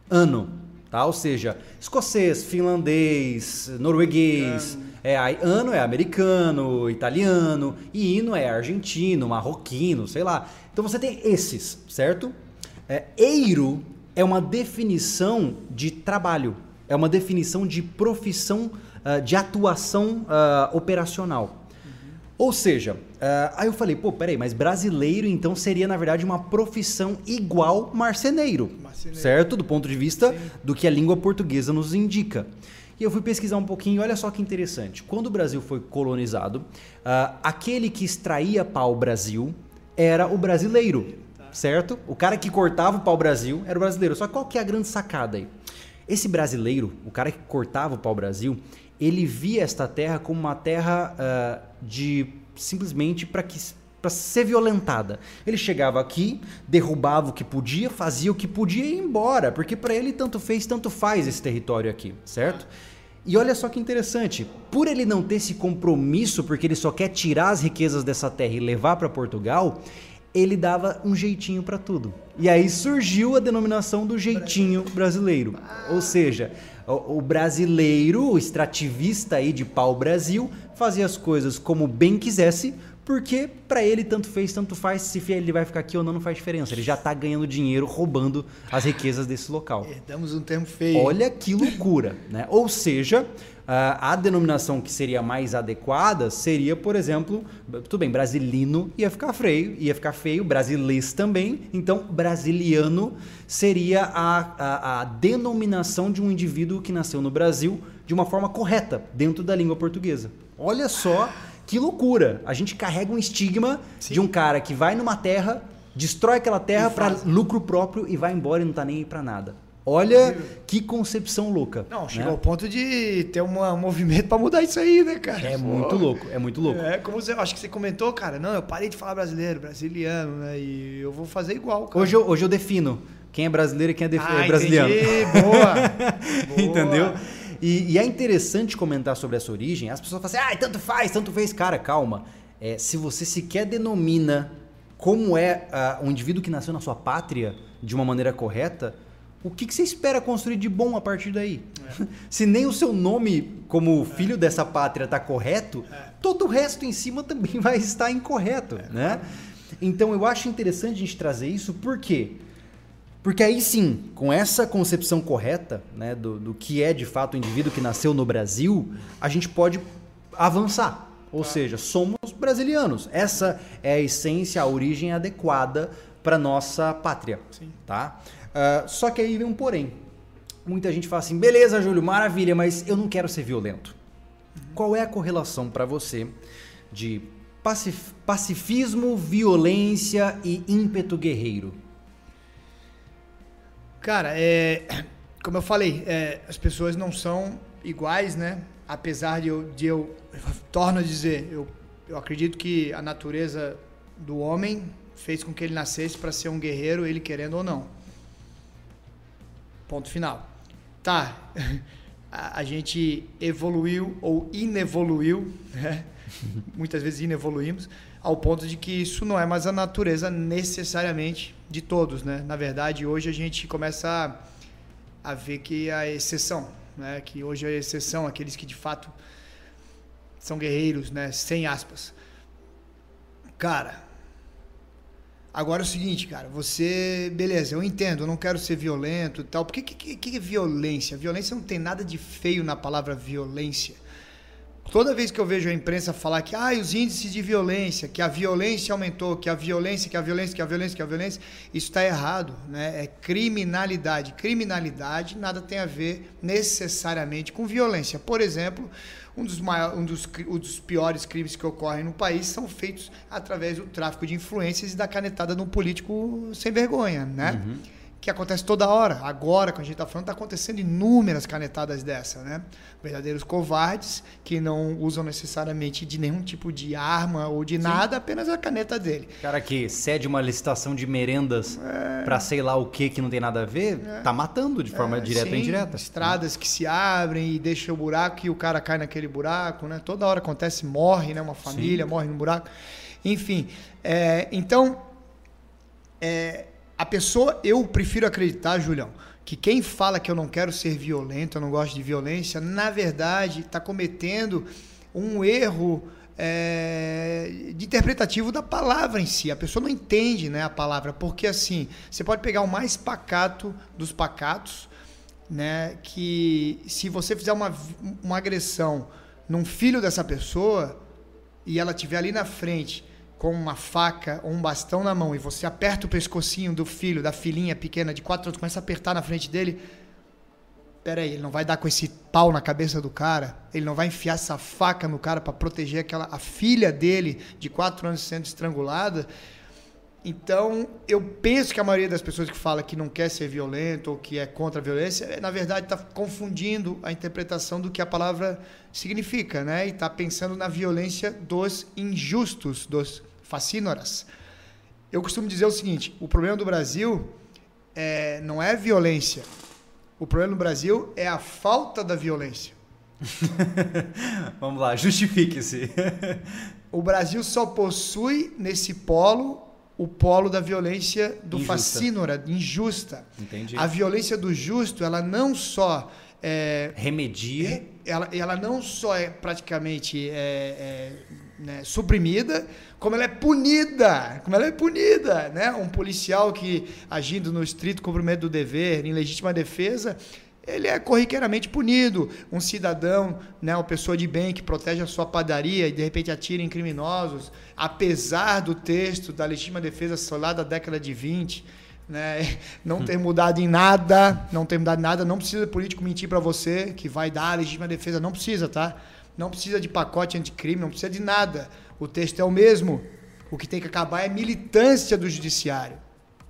ano. Tá? Ou seja, escocês, finlandês, norueguês, É, ano é americano, italiano, e hino é argentino, marroquino, sei lá. Então você tem esses, certo? É, eiro é uma definição de trabalho, é uma definição de profissão, uh, de atuação uh, operacional. Ou seja, uh, aí eu falei, pô, peraí, mas brasileiro então seria na verdade uma profissão igual marceneiro, marceneiro. certo? Do ponto de vista Sim. do que a língua portuguesa nos indica. E eu fui pesquisar um pouquinho, olha só que interessante. Quando o Brasil foi colonizado, aquele que extraía pau-brasil era o brasileiro, certo? O cara que cortava o pau-brasil era o brasileiro. Só que qual que é a grande sacada aí? Esse brasileiro, o cara que cortava o pau-brasil, ele via esta terra como uma terra uh, de simplesmente para que para ser violentada. Ele chegava aqui, derrubava o que podia, fazia o que podia e ia embora, porque para ele tanto fez, tanto faz esse território aqui, certo? E olha só que interessante, por ele não ter esse compromisso, porque ele só quer tirar as riquezas dessa terra e levar para Portugal, ele dava um jeitinho para tudo. E aí surgiu a denominação do jeitinho brasileiro. Ou seja, o, brasileiro, o extrativista aí de pau-brasil, fazia as coisas como bem quisesse, porque para ele tanto fez, tanto faz, se ele vai ficar aqui ou não, não faz diferença. Ele já está ganhando dinheiro roubando as riquezas desse local. Damos um termo feio. Olha que loucura, né? Ou seja, a denominação que seria mais adequada seria, por exemplo, tudo bem, brasilino ia ficar feio, ia ficar feio, brasilês também, então brasiliano seria a, a, a denominação de um indivíduo que nasceu no Brasil de uma forma correta, dentro da língua portuguesa. Olha só que loucura! A gente carrega um estigma Sim. de um cara que vai numa terra, destrói aquela terra para lucro próprio e vai embora e não está nem aí para nada. Olha que concepção louca. Não, chegou né? ao ponto de ter um movimento para mudar isso aí, né, cara? É Pô. muito louco, é muito louco. É, como você, acho que você comentou, cara, não, eu parei de falar brasileiro, brasiliano, né? E eu vou fazer igual, cara. Hoje eu, hoje eu defino quem é brasileiro e quem é, ah, é brasiliano. Entendi. Boa. <laughs> Boa. Entendeu? E, e, é interessante comentar sobre essa origem. As pessoas falam assim, ah, tanto faz, tanto fez. Cara, calma. É, se você sequer denomina como é uh, um indivíduo que nasceu na sua pátria de uma maneira correta, o que, que, você espera construir de bom a partir daí? É. <laughs> Se nem o seu nome como filho é. dessa pátria está correto, é. todo o resto em cima também vai estar incorreto, é, né? Então eu acho interessante a gente trazer isso, por quê? Porque aí sim, com essa concepção correta né, do, do que é de fato o indivíduo que nasceu no Brasil, a gente pode avançar. Ou seja, somos brasilianos. Essa é a essência, a origem adequada para nossa pátria. Sim. Tá? Uh, só que aí vem um porém. Muita gente fala assim: beleza, Júlio, maravilha, mas eu não quero ser violento. Qual é a correlação para você de pacif pacifismo, violência e ímpeto guerreiro? Cara, é, <coughs> como eu falei, é, as pessoas não são iguais, né? Apesar de eu, de eu, eu <laughs> torno a dizer, eu, eu acredito que a natureza do homem fez com que ele nascesse para ser um guerreiro, ele querendo ou não. Ponto final. Tá, <laughs> a, gente evoluiu ou inevoluiu, né? <laughs> muitas vezes inevoluímos, ao ponto de que isso não é mais a natureza necessariamente de todos. Né? Na verdade, hoje a gente começa a, a ver que a exceção, né? que hoje a exceção, aqueles que de fato são guerreiros, né? sem aspas. Cara, Agora é o seguinte, cara, você, beleza, eu entendo, eu não quero ser violento e tal. Por que, que, que é violência? Violência não tem nada de feio na palavra violência. Toda vez que eu vejo a imprensa falar que ah, os índices de violência, que a violência aumentou, que a violência, que a violência, que a violência, que a violência, isso está errado, né? É criminalidade. Criminalidade nada tem a ver necessariamente com violência. Por exemplo, um dos, maiores, um, dos, um dos piores crimes que ocorrem no país são feitos através do tráfico de influências e da canetada de um político sem vergonha, né? Uhum. Que acontece toda hora. Agora, quando a gente está falando, está acontecendo inúmeras canetadas dessa, né? Verdadeiros covardes que não usam necessariamente de nenhum tipo de arma ou de Sim. nada, apenas a caneta dele. Cara que cede uma licitação de merendas é... para sei lá o que que não tem nada a ver, é... tá matando de forma é, direta sim, ou indireta. Estradas que se abrem e deixam o buraco e o cara cai naquele buraco, né? Toda hora acontece, morre, né? Uma família sim. morre no buraco. Enfim, é, então, é, a pessoa, eu prefiro acreditar, Julião, que quem fala que eu não quero ser violento, eu não gosto de violência, na verdade está cometendo um erro é, de interpretativo da palavra em si. A pessoa não entende né, a palavra, porque assim, você pode pegar o mais pacato dos pacatos, né, que se você fizer uma, uma agressão num filho dessa pessoa e ela estiver ali na frente com uma faca ou um bastão na mão e você aperta o pescocinho do filho, da filhinha pequena de quatro anos, começa a apertar na frente dele, peraí, ele não vai dar com esse pau na cabeça do cara, ele não vai enfiar essa faca no cara para proteger aquela a filha dele de quatro anos sendo estrangulada. Então, eu penso que a maioria das pessoas que fala que não quer ser violento ou que é contra a violência, na verdade está confundindo a interpretação do que a palavra significa, né? E está pensando na violência dos injustos, dos facínoras. Eu costumo dizer o seguinte: o problema do Brasil é, não é violência, o problema no Brasil é a falta da violência. <laughs> Vamos lá, justifique-se. o Brasil só possui nesse polo o polo da violência do injusta. facínora, injusta. Entendi. A violência do justo, ela não só é, remedia, ela, ela não só é praticamente é, é, né, suprimida, como ela é punida, como ela é punida, né? Um policial que agindo no estrito cumprimento do dever, em legítima defesa, ele é corriqueiramente punido. Um cidadão, né, uma pessoa de bem que protege a sua padaria e de repente atira em criminosos, apesar do texto da legítima defesa lá da década de 20, né, <laughs> não ter mudado em nada, não ter mudado em nada, não precisa político mentir para você que vai dar a legítima defesa, não precisa, tá? Não precisa de pacote anticrime, não precisa de nada. O texto é o mesmo. O que tem que acabar é a militância do judiciário.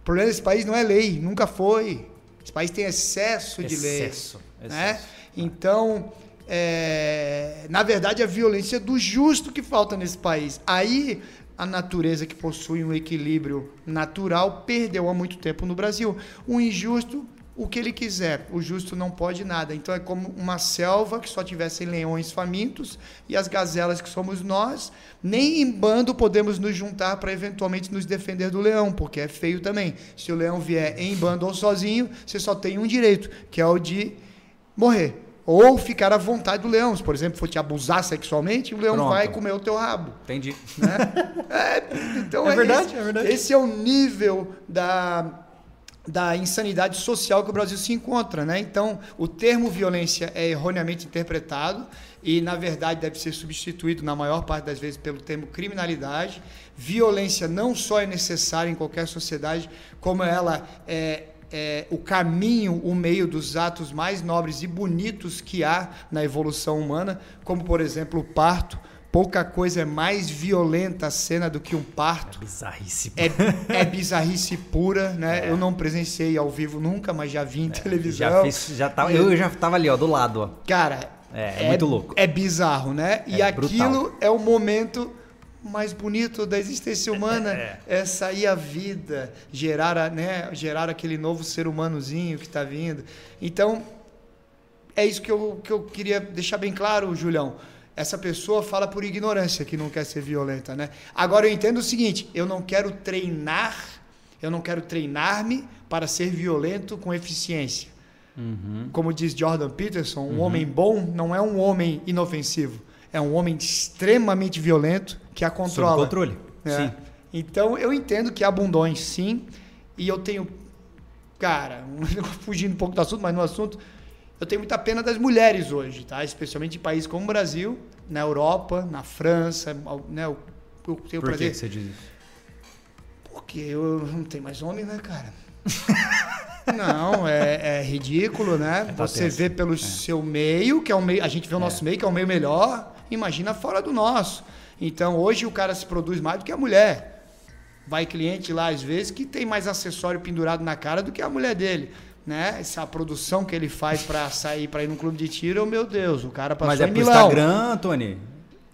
O problema desse país não é lei, nunca foi. Esse país tem excesso de lei. Excesso. Né? Então, é, na verdade, a violência do justo que falta nesse país. Aí, a natureza que possui um equilíbrio natural perdeu há muito tempo no Brasil. O injusto o que ele quiser. O justo não pode nada. Então é como uma selva que só tivessem leões famintos e as gazelas que somos nós. Nem em bando podemos nos juntar para eventualmente nos defender do leão, porque é feio também. Se o leão vier em bando ou sozinho, você só tem um direito, que é o de morrer. Ou ficar à vontade do leão. Se, por exemplo, for te abusar sexualmente, o leão Pronto. vai comer o teu rabo. Entendi. Né? <laughs> é, então é, é verdade, esse, é verdade. Esse é o nível da da insanidade social que o Brasil se encontra, né? Então, o termo violência é erroneamente interpretado e, na verdade, deve ser substituído na maior parte das vezes pelo termo criminalidade. Violência não só é necessária em qualquer sociedade, como ela é, é o caminho, o meio dos atos mais nobres e bonitos que há na evolução humana, como, por exemplo, o parto pouca coisa é mais violenta a cena do que um parto. É bizarrice. É, é bizarrice pura, né? É. Eu não presenciei ao vivo nunca, mas já vi em é, televisão. Já fiz, já tava, eu já estava ali, ó, do lado, ó. Cara, é, é muito louco. É bizarro, né? e é aquilo brutal. é o momento mais bonito da existência humana é. é sair a vida, gerar, a, né, gerar aquele novo ser humanozinho que está vindo. Então, é isso que eu, que eu queria deixar bem claro, Julião essa pessoa fala por ignorância que não quer ser violenta, né? Agora eu entendo o seguinte, eu não quero treinar, eu não quero treinar-me para ser violento com eficiência. Uhum. Como diz Jordan Peterson, um uhum. homem bom não é um homem inofensivo, é um homem extremamente violento que a controla. Sob controle. É. Sim. Então eu entendo que há bundões, sim, e eu tenho, cara, <laughs> fugindo um pouco do assunto, mas no assunto, eu tenho muita pena das mulheres hoje, tá? Especialmente em países como o Brasil, na Europa, na França, né? Eu, eu tenho Por prazer. que você diz isso? Porque eu não tenho mais homem, né, cara? <laughs> Não, é, é, ridículo, né? É Você vê pelo é. seu meio, que é o meio. A gente vê o nosso é. meio, que é o meio melhor. Imagina fora do nosso. Então, hoje o cara se produz mais do que a mulher. Vai cliente lá, às vezes, que tem mais acessório pendurado na cara do que a mulher dele né? Essa produção que ele faz para sair para ir num clube de tiro, meu Deus, o cara passou Mas é em pro Instagram, Tony.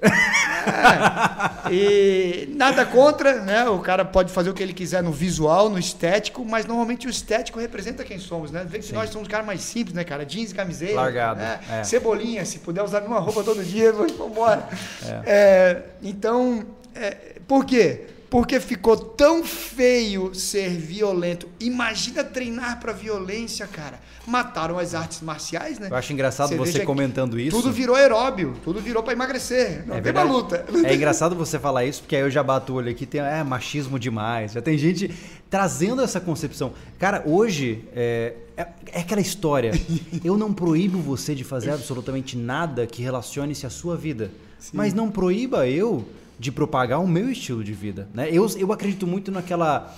É, e nada contra, né? O cara pode fazer o que ele quiser no visual, no estético, mas normalmente o estético representa quem somos, né? Vê que nós somos caras mais simples, né, cara? Jeans camiseta. Largado. Né? É. Cebolinha, se puder usar uma roupa todo dia, <laughs> vamos embora. É. É, então, é, por quê? Porque ficou tão feio ser violento. Imagina treinar pra violência, cara. Mataram as artes marciais, né? Eu acho engraçado você, que comentando isso. Tudo virou aeróbio, tudo virou pra emagrecer. Não É tem uma luta. É engraçado você falar isso, porque aí eu já bato o olho aqui, tem é, machismo demais. Já tem gente trazendo essa concepção. Cara, hoje é, é, é aquela história. <laughs> Eu não proíbo você de fazer absolutamente nada que relacione-se à sua vida. Mas não proíba eu de propagar o meu estilo de vida. Né? Eu, eu acredito muito naquela.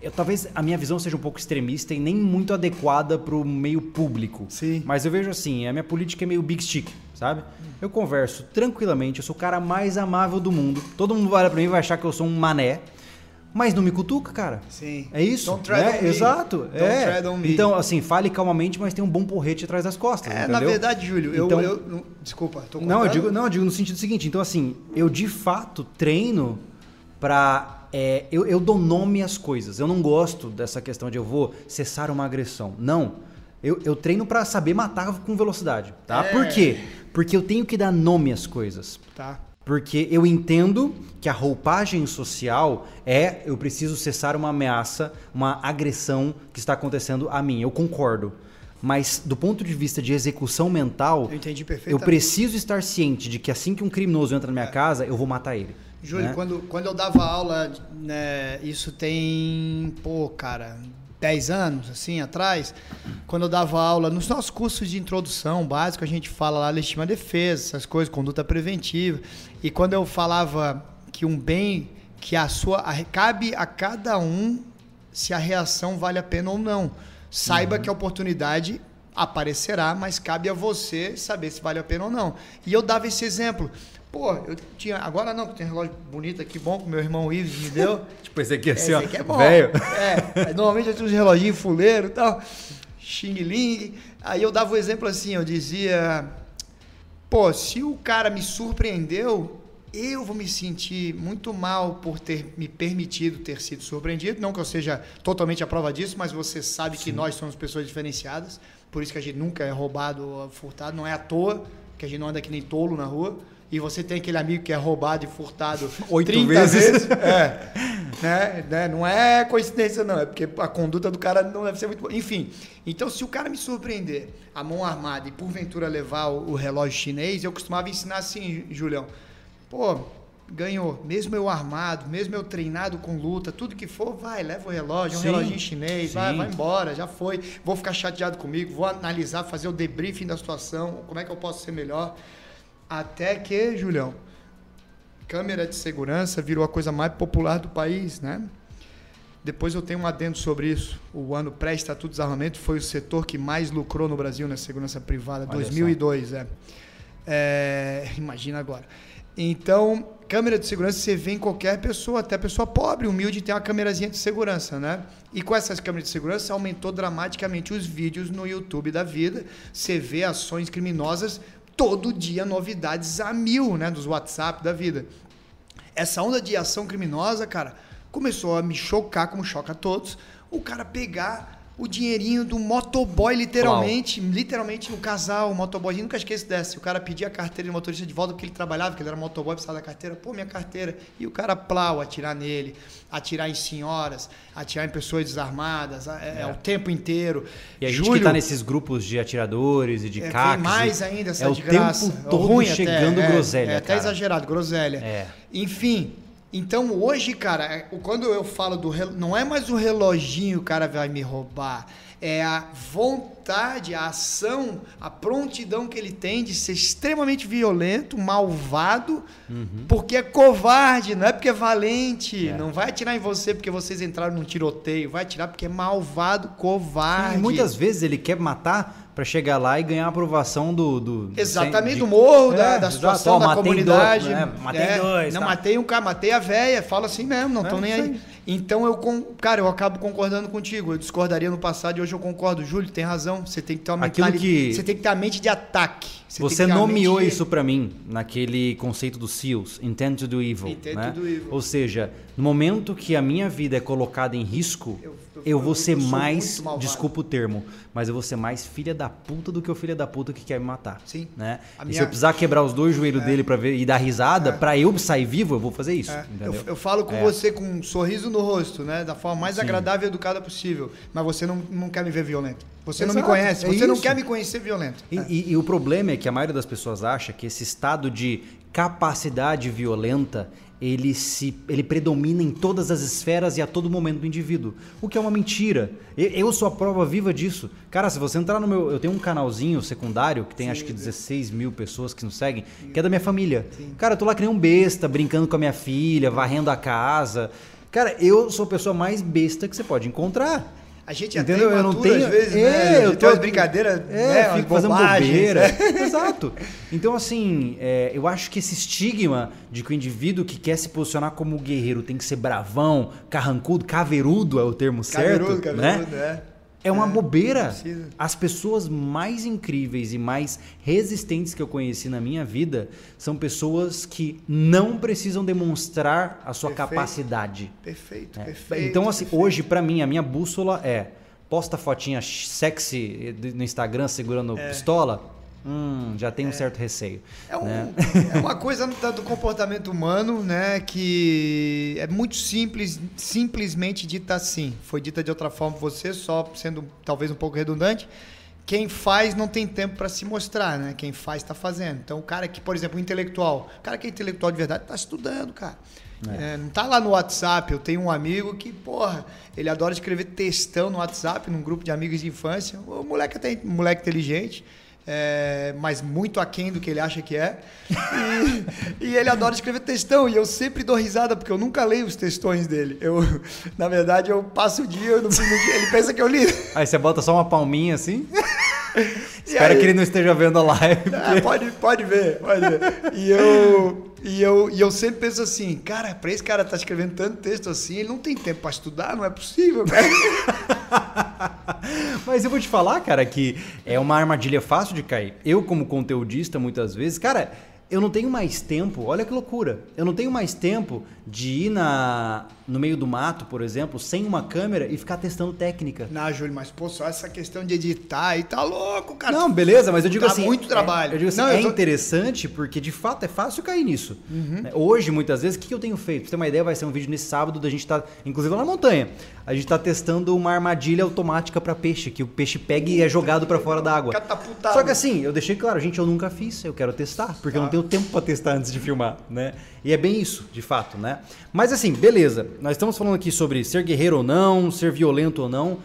eu- talvez a minha visão seja um pouco extremista e nem muito adequada para o meio público. Sim. Mas eu vejo assim, a minha política é meio big stick, sabe? Eu converso tranquilamente, eu sou o cara mais amável do mundo. Todo mundo vai olhar pra mim e vai achar que eu sou um mané. Mas não me cutuca, cara. Sim. É isso. Don't tread né? on me. Exato. Don't é. tread on me. Então, assim, fale calmamente, mas tem um bom porrete atrás das costas. É, entendeu? na verdade, Júlio, eu, Então- eu- não- Desculpa, tô Não, eu digo, não, eu digo no sentido seguinte. Então, assim, eu de fato treino pra. é, eu, eu dou nome às coisas. Eu não gosto dessa questão de eu vou cessar uma agressão. Não. Eu, eu treino pra saber matar com velocidade, tá? É. Por quê? Porque eu tenho que dar nome às coisas. Tá. Porque eu entendo que a roupagem social é eu preciso cessar uma ameaça, uma agressão que está acontecendo a mim. Eu concordo. Mas do ponto de vista de execução mental, Eu eu preciso estar ciente de que assim que um criminoso entra na minha casa, eu vou matar ele. Júlio, né? quando, quando eu dava aula, né, isso tem, pô, cara, 10 anos, assim, atrás, quando eu dava aula, nos nossos cursos de introdução básico, a gente fala lá legítima defesa, essas coisas, conduta preventiva, e quando eu falava que um bem, que a sua, a- cabe a cada um se a reação vale a pena ou não. Saiba que a oportunidade aparecerá, mas cabe a você saber se vale a pena ou não. E eu dava esse exemplo. Pô, eu tinha. Agora não, que tem um relógio bonito aqui, bom, que meu irmão Ives me deu. <laughs> Tipo, esse aqui Esse aqui é bom. velho. É, normalmente eu tinha uns reloginhos fuleiro e tal. Xing Ling. Aí eu dava o exemplo assim, eu dizia. Pô, se o cara me surpreendeu, eu vou me sentir muito mal por ter me permitido ter sido surpreendido. Não que eu seja totalmente a prova disso, mas você sabe que nós somos pessoas diferenciadas. Por isso que a gente nunca é roubado ou furtado. Não é à toa que a gente não anda que nem tolo na rua. E você tem aquele amigo que é roubado e furtado <laughs> Oito 30 vezes. <laughs> É. Né? né? Não é coincidência, não. É porque a conduta do cara não deve ser muito boa. Enfim. Então, se o cara me surpreender, a mão armada e porventura levar o, o relógio chinês, eu costumava ensinar assim, Julião. Pô, ganhou. Mesmo eu armado, mesmo eu treinado com luta, tudo que for, vai, leva o relógio, é um reloginho chinês, vai, sim. vai embora, já foi. Vou ficar chateado comigo, vou analisar, fazer o debriefing da situação, como é que eu posso ser melhor. Até que, Julião, câmera de segurança virou a coisa mais popular do país, né? Depois eu tenho um adendo sobre isso. O ano pré-estatuto de desarmamento foi o setor que mais lucrou no Brasil na segurança privada, Olha 2002, é. É, Imagina agora. Então, câmera de segurança você vê em qualquer pessoa, até pessoa pobre, humilde, tem uma câmerazinha de segurança, né? E com essas câmeras de segurança aumentou dramaticamente os vídeos no YouTube da vida. Você vê ações criminosas todo dia, novidades a mil, né? Dos WhatsApp da vida. Essa onda de ação criminosa, cara, começou a me chocar, como choca a todos, o cara pegar o dinheirinho do motoboy, literalmente, literalmente no casal, o motoboy, nunca esqueço dessa. O cara pedia a carteira de motorista de volta porque ele trabalhava, porque ele era motoboy, precisava da carteira. Pô, minha carteira. E o cara plau, atirar nele, atirar em senhoras, atirar em pessoas desarmadas, é, é o tempo inteiro. E a gente Júlio, que tá nesses grupos de atiradores e de é, tem mais ainda essa é o desgraça. tempo todo Ruim chegando até, é, groselha, É, até exagerado, groselha. É. Enfim, então hoje, cara, é- quando eu falo do não é mais o reloginho o cara vai me roubar, é a vontade, a ação, a prontidão que ele tem de ser extremamente violento, malvado, porque é covarde, não é porque é valente, Uhum. É. não vai atirar em você porque vocês entraram num tiroteio, vai atirar porque é malvado, covarde. E muitas vezes ele quer matar pra chegar lá e ganhar a aprovação do. do Exatamente, de- do morro, da, É, da exato. situação Ó, da comunidade. dois, né? Matei É, dois, Não, tá. matei um cara, matei a véia. Fala assim mesmo, não É, estão nem isso aí. aí. Então eu, cara, eu acabo concordando contigo. Eu discordaria no passado e hoje eu concordo. Júlio, tem razão. Você tem que ter uma Aquilo mentalidade. que- Você tem que ter a mente de ataque. Você a nomeou mente isso pra mim naquele conceito dos SEALs, Intent to do Evil. Intent né? to do evil. Ou seja, no momento que a minha vida é colocada em risco, Eu- eu vou ser mais, desculpa o termo, mas eu vou ser mais filha da puta do que o filho da puta que quer me matar. Sim. Né? A E minha- se eu precisar quebrar os dois joelhos dele para ver e dar risada, pra eu sair vivo, eu vou fazer isso. É, eu, eu falo com É. você com um sorriso no rosto, né? Da forma mais agradável e educada possível. Mas você não, não quer me ver violento. Você não me Exato, conhece. é Você não quer me conhecer violento. E, e- e o problema é que a maioria das pessoas acha que esse estado de capacidade violenta ele se ele predomina em todas as esferas e a todo momento do indivíduo, o que é uma mentira. Eu sou a prova viva disso. Cara, se você entrar no meu, eu tenho um canalzinho secundário que tem acho que 16 mil pessoas que nos seguem, que é da minha família. Cara, eu tô lá que nem um besta, brincando com a minha filha, varrendo a casa. Cara, eu sou a pessoa mais besta que você pode encontrar. A gente Entendeu? tem Eu não tenho. às vezes, é, né? eu tô umas brincadeiras, É, né? fico fazendo bobeira. né? <laughs> <laughs> Exato. Então, assim, é, eu acho que esse estigma de que o indivíduo que quer se posicionar como guerreiro tem que ser bravão, carrancudo, caveirudo é o termo certo, Cabeludo, né? é. É uma bobeira. precisa. As pessoas mais incríveis e mais resistentes que eu conheci na minha vida são pessoas que não precisam demonstrar a sua Perfeito. capacidade. Perfeito, É. perfeito. então, assim, perfeito. hoje, pra mim, a minha bússola é posta fotinha sexy no Instagram segurando pistola. Hum, já tem um certo receio. É, um- né? <laughs> é uma coisa do comportamento humano, né, que é muito simples, simplesmente dita assim. Foi dita de outra forma por você, só sendo talvez um pouco redundante. Quem faz não tem tempo para se mostrar, né? Quem faz está fazendo. Então, o cara que, por exemplo, o intelectual, o cara que é intelectual de verdade está estudando, cara. É, não tá lá no WhatsApp. Eu tenho um amigo que, porra, ele adora escrever textão no WhatsApp, num grupo de amigos de infância. O moleque até moleque inteligente é, mas muito aquém do que ele acha que é. E, <laughs> e ele adora escrever textão, e eu sempre dou risada, porque eu nunca leio os textões dele. Eu, na verdade, eu passo o dia, no ele pensa que eu li. Aí você bota só uma palminha assim. <laughs> <laughs> Espero aí- que ele não esteja vendo a live. É, pode, pode ver, pode ver. E eu, e, eu, e eu sempre penso assim, cara, pra esse cara estar escrevendo tanto texto assim, ele não tem tempo pra estudar, não é possível, cara. <laughs> Mas eu vou te falar, cara, que é uma armadilha fácil de cair. Eu, como conteudista, muitas vezes, cara, eu não tenho mais tempo, olha que loucura. Eu não tenho mais tempo de ir na, no meio do mato, por exemplo, sem uma câmera e ficar testando técnica. Não, Júlio, mas pô, só essa questão de editar aí tá louco, cara. Não, beleza, mas eu digo Dá assim. muito trabalho. é- eu digo assim, Não, eu é tô- interessante porque de fato é fácil cair nisso. Né? Hoje, muitas vezes, o que eu tenho feito? Pra você ter uma ideia, vai ser um vídeo nesse sábado da gente tá, inclusive lá na montanha. A gente tá testando uma armadilha automática para peixe, que o peixe pega e é jogado para fora da água. Catapultado. Só que assim, eu deixei claro, gente, eu nunca fiz, eu quero testar, porque eu não Tá. tenho tempo para testar antes de filmar, né? E é bem isso, de fato, né? Mas assim, beleza. Nós estamos falando aqui sobre ser guerreiro ou não, ser violento ou não.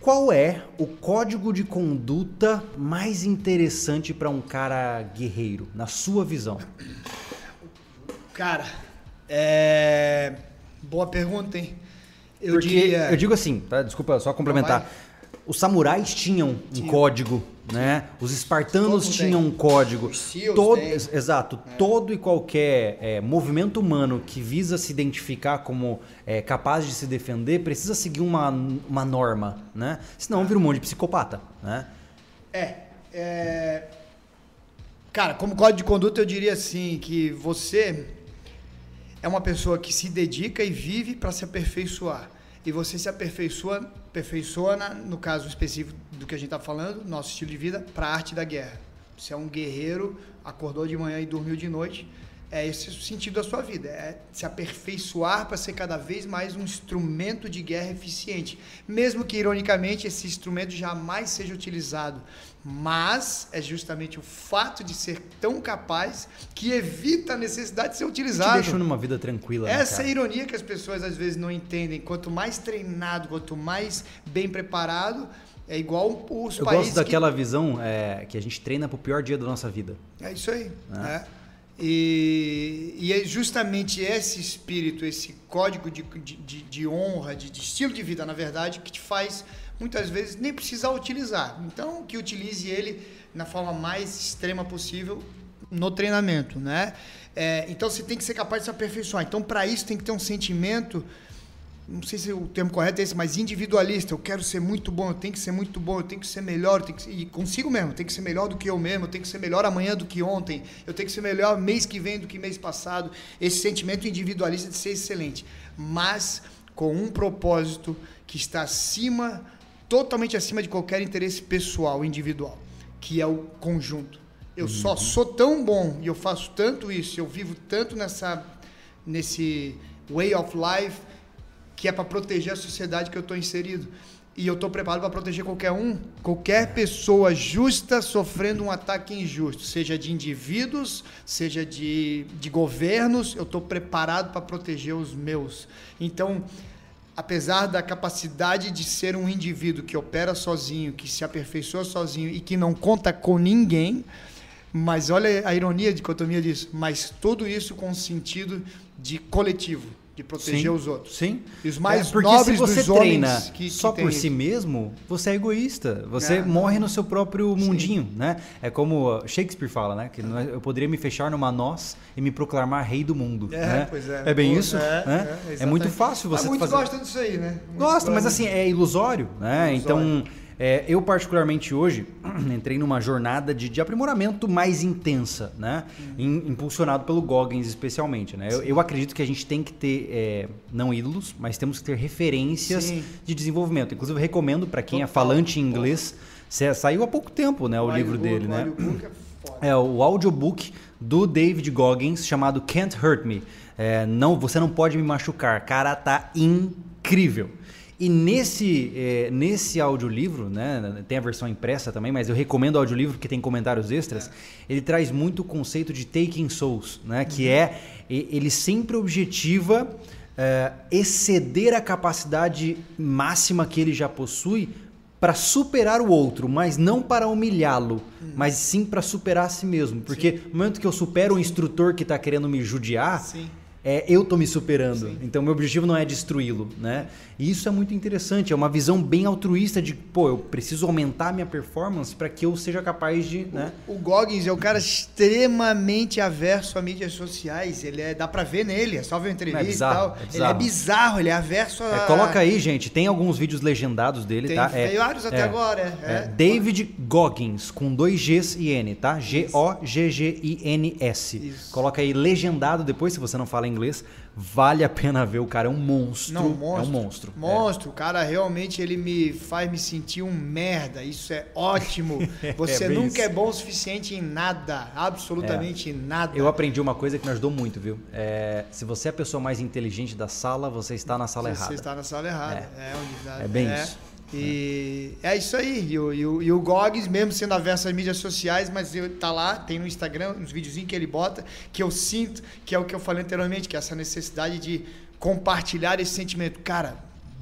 Qual é o código de conduta mais interessante para um cara guerreiro, na sua visão? Cara, é. Boa pergunta, hein? Eu Porque diria. eu digo assim, tá? Desculpa, só complementar. Os samurais tinham um Tinha. código, né? Os espartanos tinham um código. Todo, Exato. Todo e qualquer é, movimento humano que visa se identificar como é, capaz de se defender precisa seguir uma, uma norma, né? Senão vira um monte de psicopata, né? É, é. Cara, como código de conduta, eu diria assim: que você é uma pessoa que se dedica e vive para se aperfeiçoar. E você se aperfeiçoa, aperfeiçoa no caso específico do que a gente está falando, nosso estilo de vida, para a arte da guerra. Você é um guerreiro, acordou de manhã e dormiu de noite. É esse o sentido da sua vida, é se aperfeiçoar para ser cada vez mais um instrumento de guerra eficiente. Mesmo que, ironicamente, esse instrumento jamais seja utilizado. Mas é justamente o fato de ser tão capaz que evita a necessidade de ser Te utilizado. deixou numa vida tranquila, né, Essa é cara? a ironia que as pessoas às vezes não entendem. Quanto mais treinado, quanto mais bem preparado, é igual os Eu países gosto daquela visão é, que a gente treina pro pior dia da nossa vida. que... É isso aí. né? E, e é justamente esse espírito, esse código de, de, de- honra, de, de estilo de vida, na verdade, que te faz muitas vezes nem precisar utilizar. Então, que utilize ele na forma mais extrema possível no treinamento, né? É, então, você tem que ser capaz de se aperfeiçoar. Então, para isso, tem que ter um sentimento não sei se o termo correto é esse, mas individualista. Eu quero ser muito bom, eu tenho que ser muito bom, eu tenho que ser melhor, eu tenho que ser, e consigo mesmo, eu tenho que ser melhor do que eu mesmo, eu tenho que ser melhor amanhã do que ontem, eu tenho que ser melhor mês que vem do que mês passado. Esse sentimento individualista de ser excelente. Mas com um propósito que está acima, totalmente acima de qualquer interesse pessoal, individual, que é o conjunto. Eu uhum. só sou tão bom e eu faço tanto isso, eu vivo tanto nessa nesse way of life que é para proteger a sociedade que eu estou inserido. E eu estou preparado para proteger qualquer um, qualquer pessoa justa sofrendo um ataque injusto, seja de indivíduos, seja de, de governos, eu estou preparado para proteger os meus. Então, apesar da capacidade de ser um indivíduo que opera sozinho, que se aperfeiçoa sozinho e que não conta com ninguém, mas olha a ironia de dicotomia disso, mas tudo isso com sentido de coletivo de proteger sim, os outros. Sim. E os mais é, porque nobres se você treina que, que só por si mesmo, você é egoísta. Você é. morre no seu próprio mundinho, sim. né? É como Shakespeare fala, né? Que eu poderia me fechar numa noz e me proclamar rei do mundo. É, né? pois é. É bem Pô, isso? É, né? é, é, muito fácil você mas fazer. gostam disso aí, né? Gosta, mas assim, é ilusório, né? Ilusório. Então é, eu, particularmente hoje, <clears throat> entrei numa jornada de, de aprimoramento mais intensa, né? Uhum. impulsionado pelo Goggins, especialmente. Né? Eu, eu, acredito que a gente tem que ter, é, não ídolos, mas temos que ter referências Sim. de desenvolvimento. Inclusive, eu recomendo para quem é Total. é falante em inglês. Saiu há pouco tempo né, o, o livro dele, né? É, <clears throat> é o audiobook do David Goggins chamado Can't Hurt Me. É, não, você não pode me machucar. Cara, tá incrível. E nesse, é, nesse audiolivro, né, tem a versão impressa também, mas eu recomendo o audiolivro porque tem comentários extras, ele traz muito o conceito de taking souls, né, que uhum. é, ele sempre objetiva é, exceder a capacidade máxima que ele já possui para superar o outro, mas não para humilhá-lo, uhum. mas sim para superar a si mesmo. Porque sim. no momento que eu supero o instrutor que está querendo me judiar, sim é, eu tô me superando. Sim. Então, meu objetivo não é destruí-lo, né? E isso é muito interessante. É uma visão bem altruísta de, pô, eu preciso aumentar a minha performance para que eu seja capaz de, o, né? O Goggins é um cara extremamente averso a mídias sociais. Ele é, dá para ver nele, é só ver a entrevista é bizarro, e tal. É ele é bizarro, ele é averso a... É, coloca aí, gente. Tem alguns vídeos legendados dele, tem tá? Tem vários até agora. É, David Goggins, com dois Gs e N, tá? G-O-G-G-I-N-S. Coloca aí legendado depois, se você não fala inglês, vale a pena ver. O cara é um monstro. Não, monstro é um monstro. Monstro. É. O cara realmente ele me faz me sentir um merda. Isso é ótimo. <laughs> Você é nunca isso. é bom o suficiente em nada. Absolutamente é. nada. Eu aprendi uma coisa que me ajudou muito, viu? É, se você é a pessoa mais inteligente da sala, você está na sala você errada. Você está na sala errada. É, é, é bem isso. E é, é isso aí. E o, e, o, e o Gogs, mesmo sendo averso às mídias sociais, mas ele tá lá, tem no Instagram uns videozinhos que ele bota, que eu sinto, que é o que eu falei anteriormente, que é essa necessidade de compartilhar esse sentimento. Cara,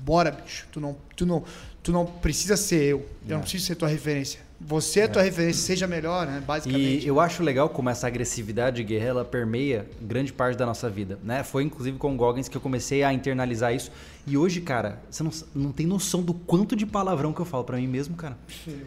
bora, bicho. Tu não, tu não, tu não precisa ser eu. Eu não é. preciso ser tua referência. Você é a tua é. referência, seja melhor, né? Basicamente. E eu acho legal como essa agressividade guerra ela permeia grande parte da nossa vida, né? Foi inclusive com o Goggins que eu comecei a internalizar isso. E hoje, cara, você não, não tem noção do quanto de palavrão que eu falo para mim mesmo, cara.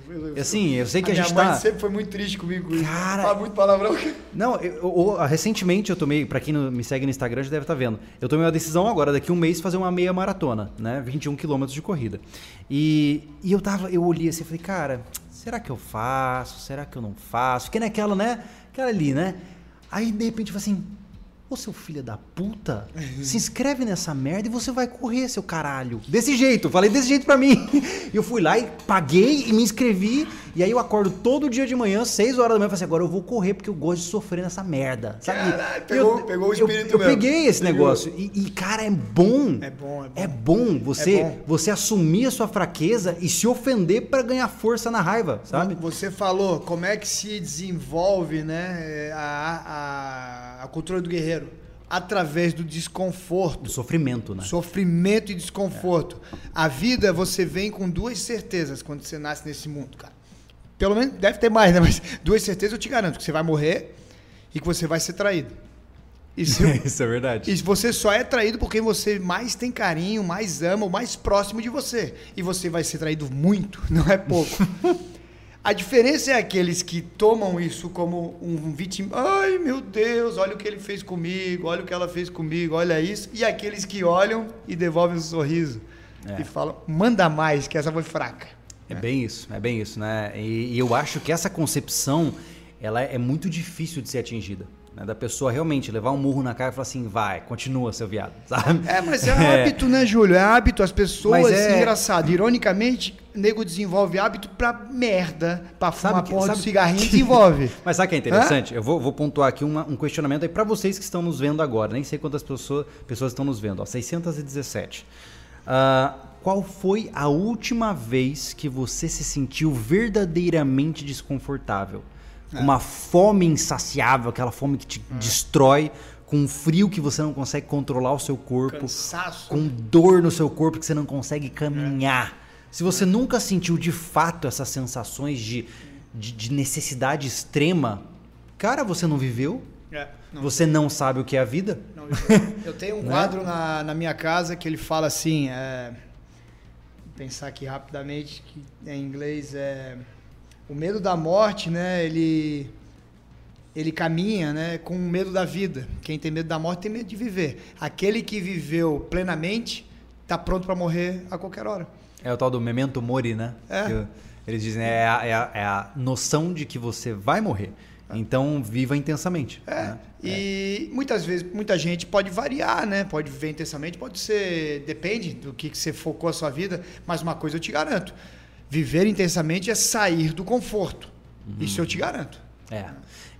Eu, assim, eu sei que a, a gente minha mãe tá sempre foi muito triste comigo. Cara, fala muito palavrão. Não, eu, eu, recentemente eu tomei, para quem me segue no Instagram já deve estar tá vendo. Eu tomei uma decisão agora daqui um mês fazer uma meia maratona, né? 21 quilômetros de corrida. E, e eu tava, eu olhei assim, e falei, cara, será que eu faço? Será que eu não faço? Fiquei naquela, né? Aquela ali, né? Aí de repente falei assim, Ô seu filho da puta, <laughs> se inscreve nessa merda e você vai correr, seu caralho. Desse jeito, falei desse jeito pra mim. <laughs> Eu fui lá e paguei e me inscrevi. E aí eu acordo todo dia de manhã, 6 horas da manhã, e falei assim, agora eu vou correr porque eu gosto de sofrer nessa merda. Sabe? Caralho, pegou, eu, pegou o espírito Eu, eu peguei esse pegou. negócio. E, e, cara, é bom. É bom, é bom. É bom você, é bom. você assumir a sua fraqueza e se ofender para ganhar força na raiva, sabe? Você falou como é que se desenvolve né, a, a, a cultura do guerreiro através do desconforto. Do sofrimento, né? Sofrimento e desconforto. É. A vida, você vem com duas certezas quando você nasce nesse mundo, cara. Pelo menos, deve ter mais, né? Mas duas certezas eu te garanto: que você vai morrer e que você vai ser traído. Isso, <laughs> Isso é verdade. E você só é traído por quem você mais tem carinho, mais ama, o mais próximo de você. E você vai ser traído muito, <laughs> não é pouco. A diferença é aqueles que tomam isso como um vítima. Ai, meu Deus, olha o que ele fez comigo, olha o que ela fez comigo, olha isso. E aqueles que olham e devolvem um sorriso. É. E falam, manda mais, que essa foi fraca. É, é. bem isso, é bem isso, né? E, e, eu acho que essa concepção ela é muito difícil de ser atingida. Né? Da pessoa realmente levar um murro na cara e falar assim, vai, continua, seu viado, <laughs> sabe? É, mas é, hábito, né, Júlio? É hábito. As pessoas, é- engraçado, ironicamente, nego desenvolve hábito pra merda, pra fumar Sabe que- porra sabe- do cigarrinho, <laughs> desenvolve. Mas sabe o que é interessante? Eu vou, vou pontuar aqui uma- um questionamento aí para vocês que estão nos vendo agora. Nem sei quantas pessoas, pessoas estão nos vendo. Ó, 617. Ah, qual foi a última vez que você se sentiu verdadeiramente desconfortável? Com uma fome insaciável, aquela fome que te destrói, com um frio que você não consegue controlar o seu corpo, Cansaço. com dor no seu corpo que você não consegue caminhar. Se você nunca sentiu de fato essas sensações de, de, de necessidade extrema, cara, você não viveu? É, não. Você não sabe o que é a vida? Não, eu, eu tenho um <laughs> Né? quadro na, na minha casa que ele fala assim, é, vou pensar aqui rapidamente, que em inglês é o medo da morte, né? Ele ele caminha, né, com o medo da vida. Quem tem medo da morte tem medo de viver. Aquele que viveu plenamente está pronto para morrer a qualquer hora. É o tal do memento mori, né? É. Que eles dizem, é a, é, a, é a noção de que você vai morrer. Então, viva intensamente. É, né? e muitas vezes, muita gente pode variar, né? Pode viver intensamente, pode ser. Depende do que, que você focou a sua vida, mas uma coisa eu te garanto: viver intensamente é sair do conforto. Isso eu te garanto. É.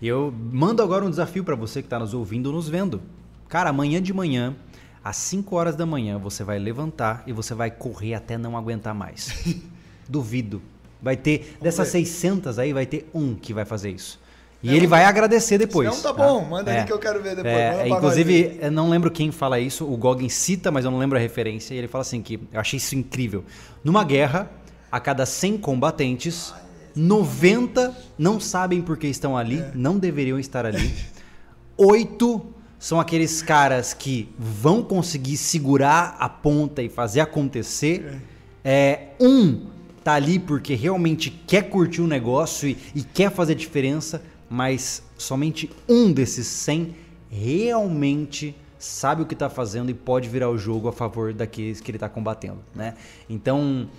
E eu mando agora um desafio para você que está nos ouvindo ou nos vendo. Cara, amanhã de manhã, às 5 horas da manhã, você vai levantar e você vai correr até não aguentar mais. <laughs> Duvido. Vai ter, dessas ver. 600 aí, vai ter um que vai fazer isso. E ele vai agradecer depois. Não, tá bom, manda aí que eu quero ver depois. É, inclusive, eu não lembro quem fala isso, o Goggins cita, mas eu não lembro a referência, e ele fala assim que eu achei isso incrível. Numa guerra, a cada 100 combatentes, 90 não sabem por que estão ali, É. não deveriam estar ali. Oito são aqueles caras que vão conseguir segurar a ponta e fazer acontecer. É, um tá ali porque realmente quer curtir o negócio e, e quer fazer diferença, mas somente um desses 100 realmente sabe o que está fazendo e pode virar o jogo a favor daqueles que ele está combatendo, né? Então,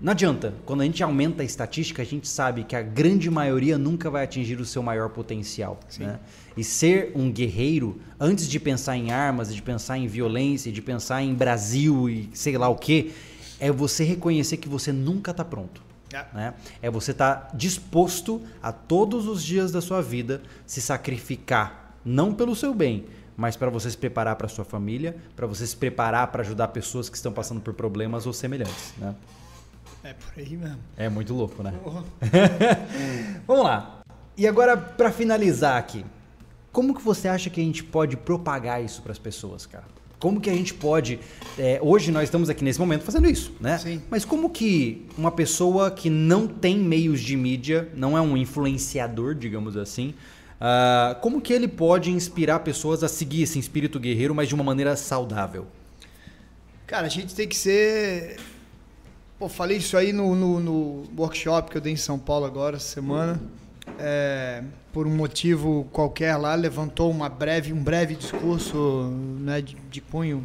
não adianta. Quando a gente aumenta a estatística, a gente sabe que a grande maioria nunca vai atingir o seu maior potencial. Né? E ser um guerreiro, antes de pensar em armas, de pensar em violência, de pensar em Brasil e sei lá o que, é você reconhecer que você nunca está pronto. É. Né? É você estar disposto a todos os dias da sua vida se sacrificar, não pelo seu bem, mas para você se preparar para sua família, para você se preparar para ajudar pessoas que estão passando por problemas ou semelhantes. Né? É por aí mesmo. É muito louco, né? Porra. <laughs> Vamos lá. E agora, para finalizar aqui, como que você acha que a gente pode propagar isso para as pessoas, cara? Como que a gente pode. é, hoje nós estamos aqui nesse momento fazendo isso, né? Sim. Mas como que uma pessoa que não tem meios de mídia, não é um influenciador, digamos assim, ah, como que ele pode inspirar pessoas a seguir esse espírito guerreiro, mas de uma maneira saudável? Cara, a gente tem que ser. Pô, falei isso aí no, no, no workshop que eu dei em São Paulo agora, semana. É, por um motivo qualquer lá, levantou uma breve, um breve discurso né, de, de cunho,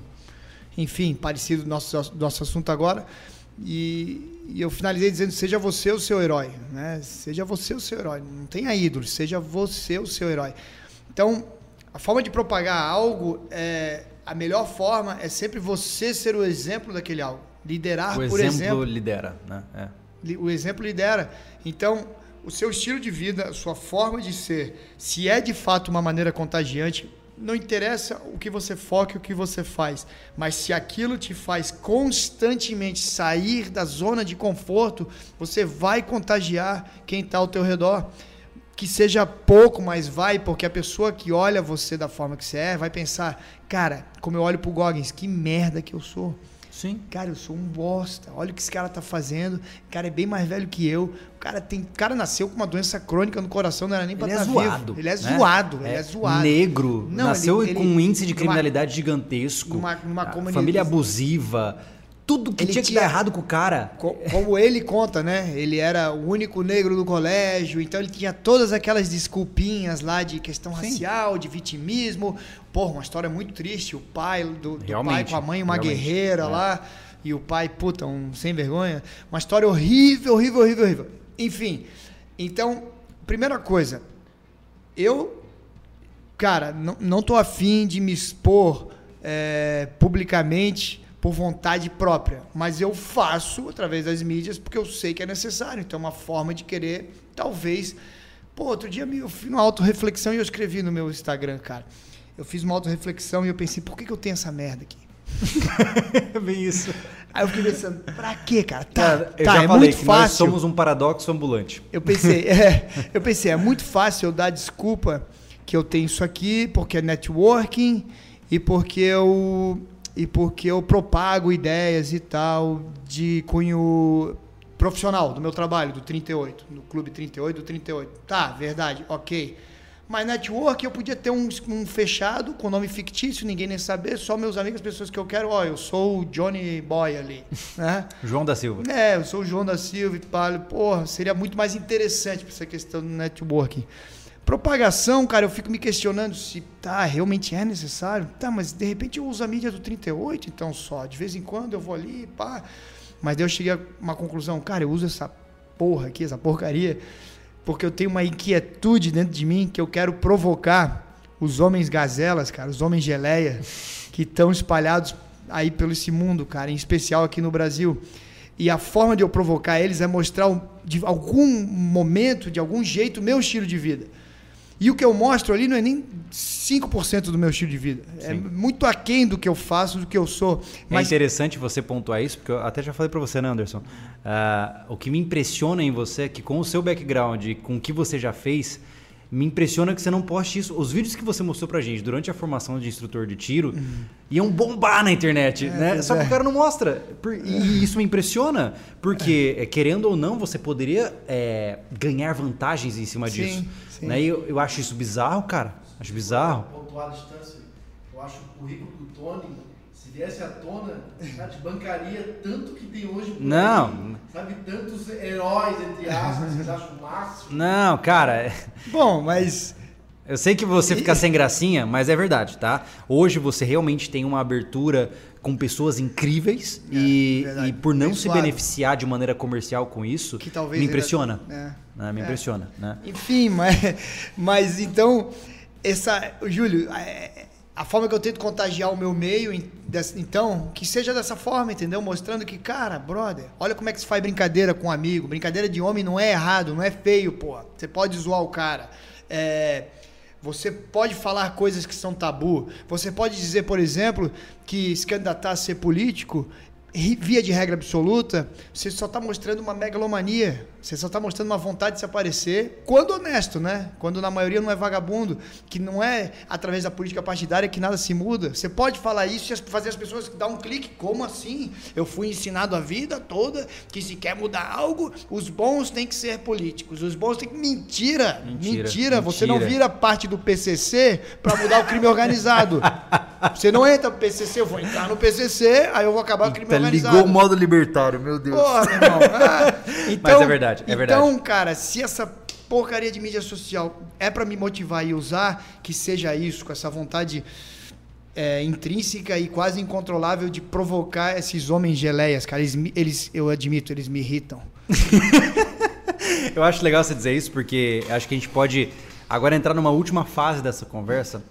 enfim, parecido do nosso, nosso assunto agora. E, e eu finalizei dizendo: seja você o seu herói. Né? Seja você o seu herói. Não tenha ídolos, seja você o seu herói. Então, a forma de propagar algo, é, a melhor forma é sempre você ser o exemplo daquele algo. Liderar o por exemplo, exemplo. lidera, né? É. O exemplo lidera. Então, o seu estilo de vida, a sua forma de ser, se é de fato uma maneira contagiante, não interessa o que você foca e o que você faz, mas se aquilo te faz constantemente sair da zona de conforto, você vai contagiar quem está ao teu redor. Que seja pouco, mas vai, porque a pessoa que olha você da forma que você é, vai pensar, cara, como eu olho pro Goggins, que merda que eu sou. Sim. Cara, eu sou um bosta. Olha o que esse cara tá fazendo. O cara é bem mais velho que eu. O cara tem, o cara nasceu com uma doença crônica no coração, não era nem pra Ele é estar zoado. vivo. Ele é né? zoado, ele é zoado. Negro, Não, nasceu ele- com ele- um índice de numa- criminalidade gigantesco. numa- numa Família abusiva. Tudo que Ele tinha que tinha- dar errado com o cara. Co- Como ele conta, né? Ele era o único negro do colégio, então ele tinha todas aquelas desculpinhas lá de questão Sim. racial, de vitimismo. Porra, uma história muito triste. O pai do, do pai com a mãe, uma realmente, guerreira é. lá, e o pai, puta, um sem vergonha. Uma história horrível, horrível, horrível, horrível. Enfim, então, primeira coisa, eu cara, não, não tô afim de me expor é, publicamente por vontade própria, mas eu faço através das mídias porque eu sei que é necessário. Então, é uma forma de querer, talvez. Pô, outro dia eu fiz uma autorreflexão e eu escrevi no meu Instagram, cara. Eu fiz uma autorreflexão e eu pensei, por que, que eu tenho essa merda aqui? <laughs> Bem isso. Aí eu fiquei pensando, pra quê, cara? Tá, Cara, eu tá, já é falei muito que nós fácil. somos um paradoxo ambulante. Eu pensei, <laughs> é, eu pensei, é muito fácil eu dar desculpa que eu tenho isso aqui porque é networking e porque eu e porque eu propago ideias e tal de cunho profissional do meu trabalho, do 38, no Clube 38, do 38. Tá, verdade, ok. Mas network eu podia ter um, um fechado com nome fictício, ninguém nem saber, só meus amigos, as pessoas que eu quero. Ó, eu sou o Johnny Boy ali, <laughs> né? João da Silva. É, eu sou o João da Silva e falo, porra, seria muito mais interessante para essa questão do networking. Propagação, cara, eu fico me questionando se tá, realmente é necessário. Tá, mas de repente eu uso a mídia do 38, então só. De vez em quando eu vou ali, pá. Mas daí eu cheguei a uma conclusão, cara, eu uso essa porra aqui, essa porcaria, porque eu tenho uma inquietude dentro de mim que eu quero provocar os homens gazelas, cara, os homens geleia, que estão espalhados aí pelo esse mundo, cara, em especial aqui no Brasil. E a forma de eu provocar eles é mostrar de algum momento, de algum jeito, o meu estilo de vida. E o que eu mostro ali não é nem 5% do meu estilo de vida. É Sim. muito aquém do que eu faço, do que eu sou. É Mas interessante você pontuar isso, porque eu até já falei pra você, né, Anderson? Ah, o que me impressiona em você é que com o seu background e com o que você já fez, me impressiona que você não poste isso. Os vídeos que você mostrou pra gente durante a formação de instrutor de tiro iam bombar na internet, né? Uhum. pois Só que é. o cara não mostra. E isso me impressiona, porque, eh, querendo ou não, você poderia eh, ganhar vantagens em cima Sim, disso. sim. Né? E eu, eu acho isso bizarro, cara. Acho bizarro. pontuar a distância. Eu acho o currículo do Tony, viesse à tona, cara, te bancaria tanto que tem hoje por Não. aí, sabe, tantos heróis, entre aspas, vocês acham o máximo. Não, cara. Bom, mas Eu sei que você fica sem gracinha, mas é verdade, tá? Hoje você realmente tem uma abertura com pessoas incríveis e, É, e por não se Abençoado. beneficiar de maneira comercial com isso, que talvez me impressiona. É. né? Me É. impressiona, né? Enfim, mas, mas então, essa, Júlio, é, a forma que eu tento contagiar o meu meio, então, que seja dessa forma, entendeu? Mostrando que, cara, brother, olha como é que se faz brincadeira com um amigo. Brincadeira de homem não é errado, não é feio, pô. Você pode zoar o cara. É, você pode falar coisas que são tabu. Você pode dizer, por exemplo, que se candidatar a ser político, via de regra absoluta, você só está mostrando uma megalomania. Você só está mostrando uma vontade de se aparecer, quando honesto, né? Quando na maioria não é vagabundo, que não é através da política partidária que nada se muda. Você pode falar isso e fazer as pessoas dar um clique. Como assim? Eu fui ensinado a vida toda que se quer mudar algo, os bons têm que ser políticos. Os bons têm que. Mentira! Mentira, Mentira! Você não mentira. vira parte do PCC para mudar o crime organizado. <laughs> Você não entra no PCC, eu vou entrar no PCC, aí eu vou acabar o crime Tá, organizado. ligou o modo libertário, meu Deus. Porra, meu irmão. <laughs> Ah, então, é verdade, é verdade. Então, cara, se essa porcaria de mídia social é pra me motivar e usar, que seja isso, com essa vontade é, intrínseca e quase incontrolável de provocar esses homens geleias, cara. Eles, eles, eu admito, eles me irritam. <laughs> Eu acho legal você dizer isso porque acho que a gente pode agora entrar numa última fase dessa conversa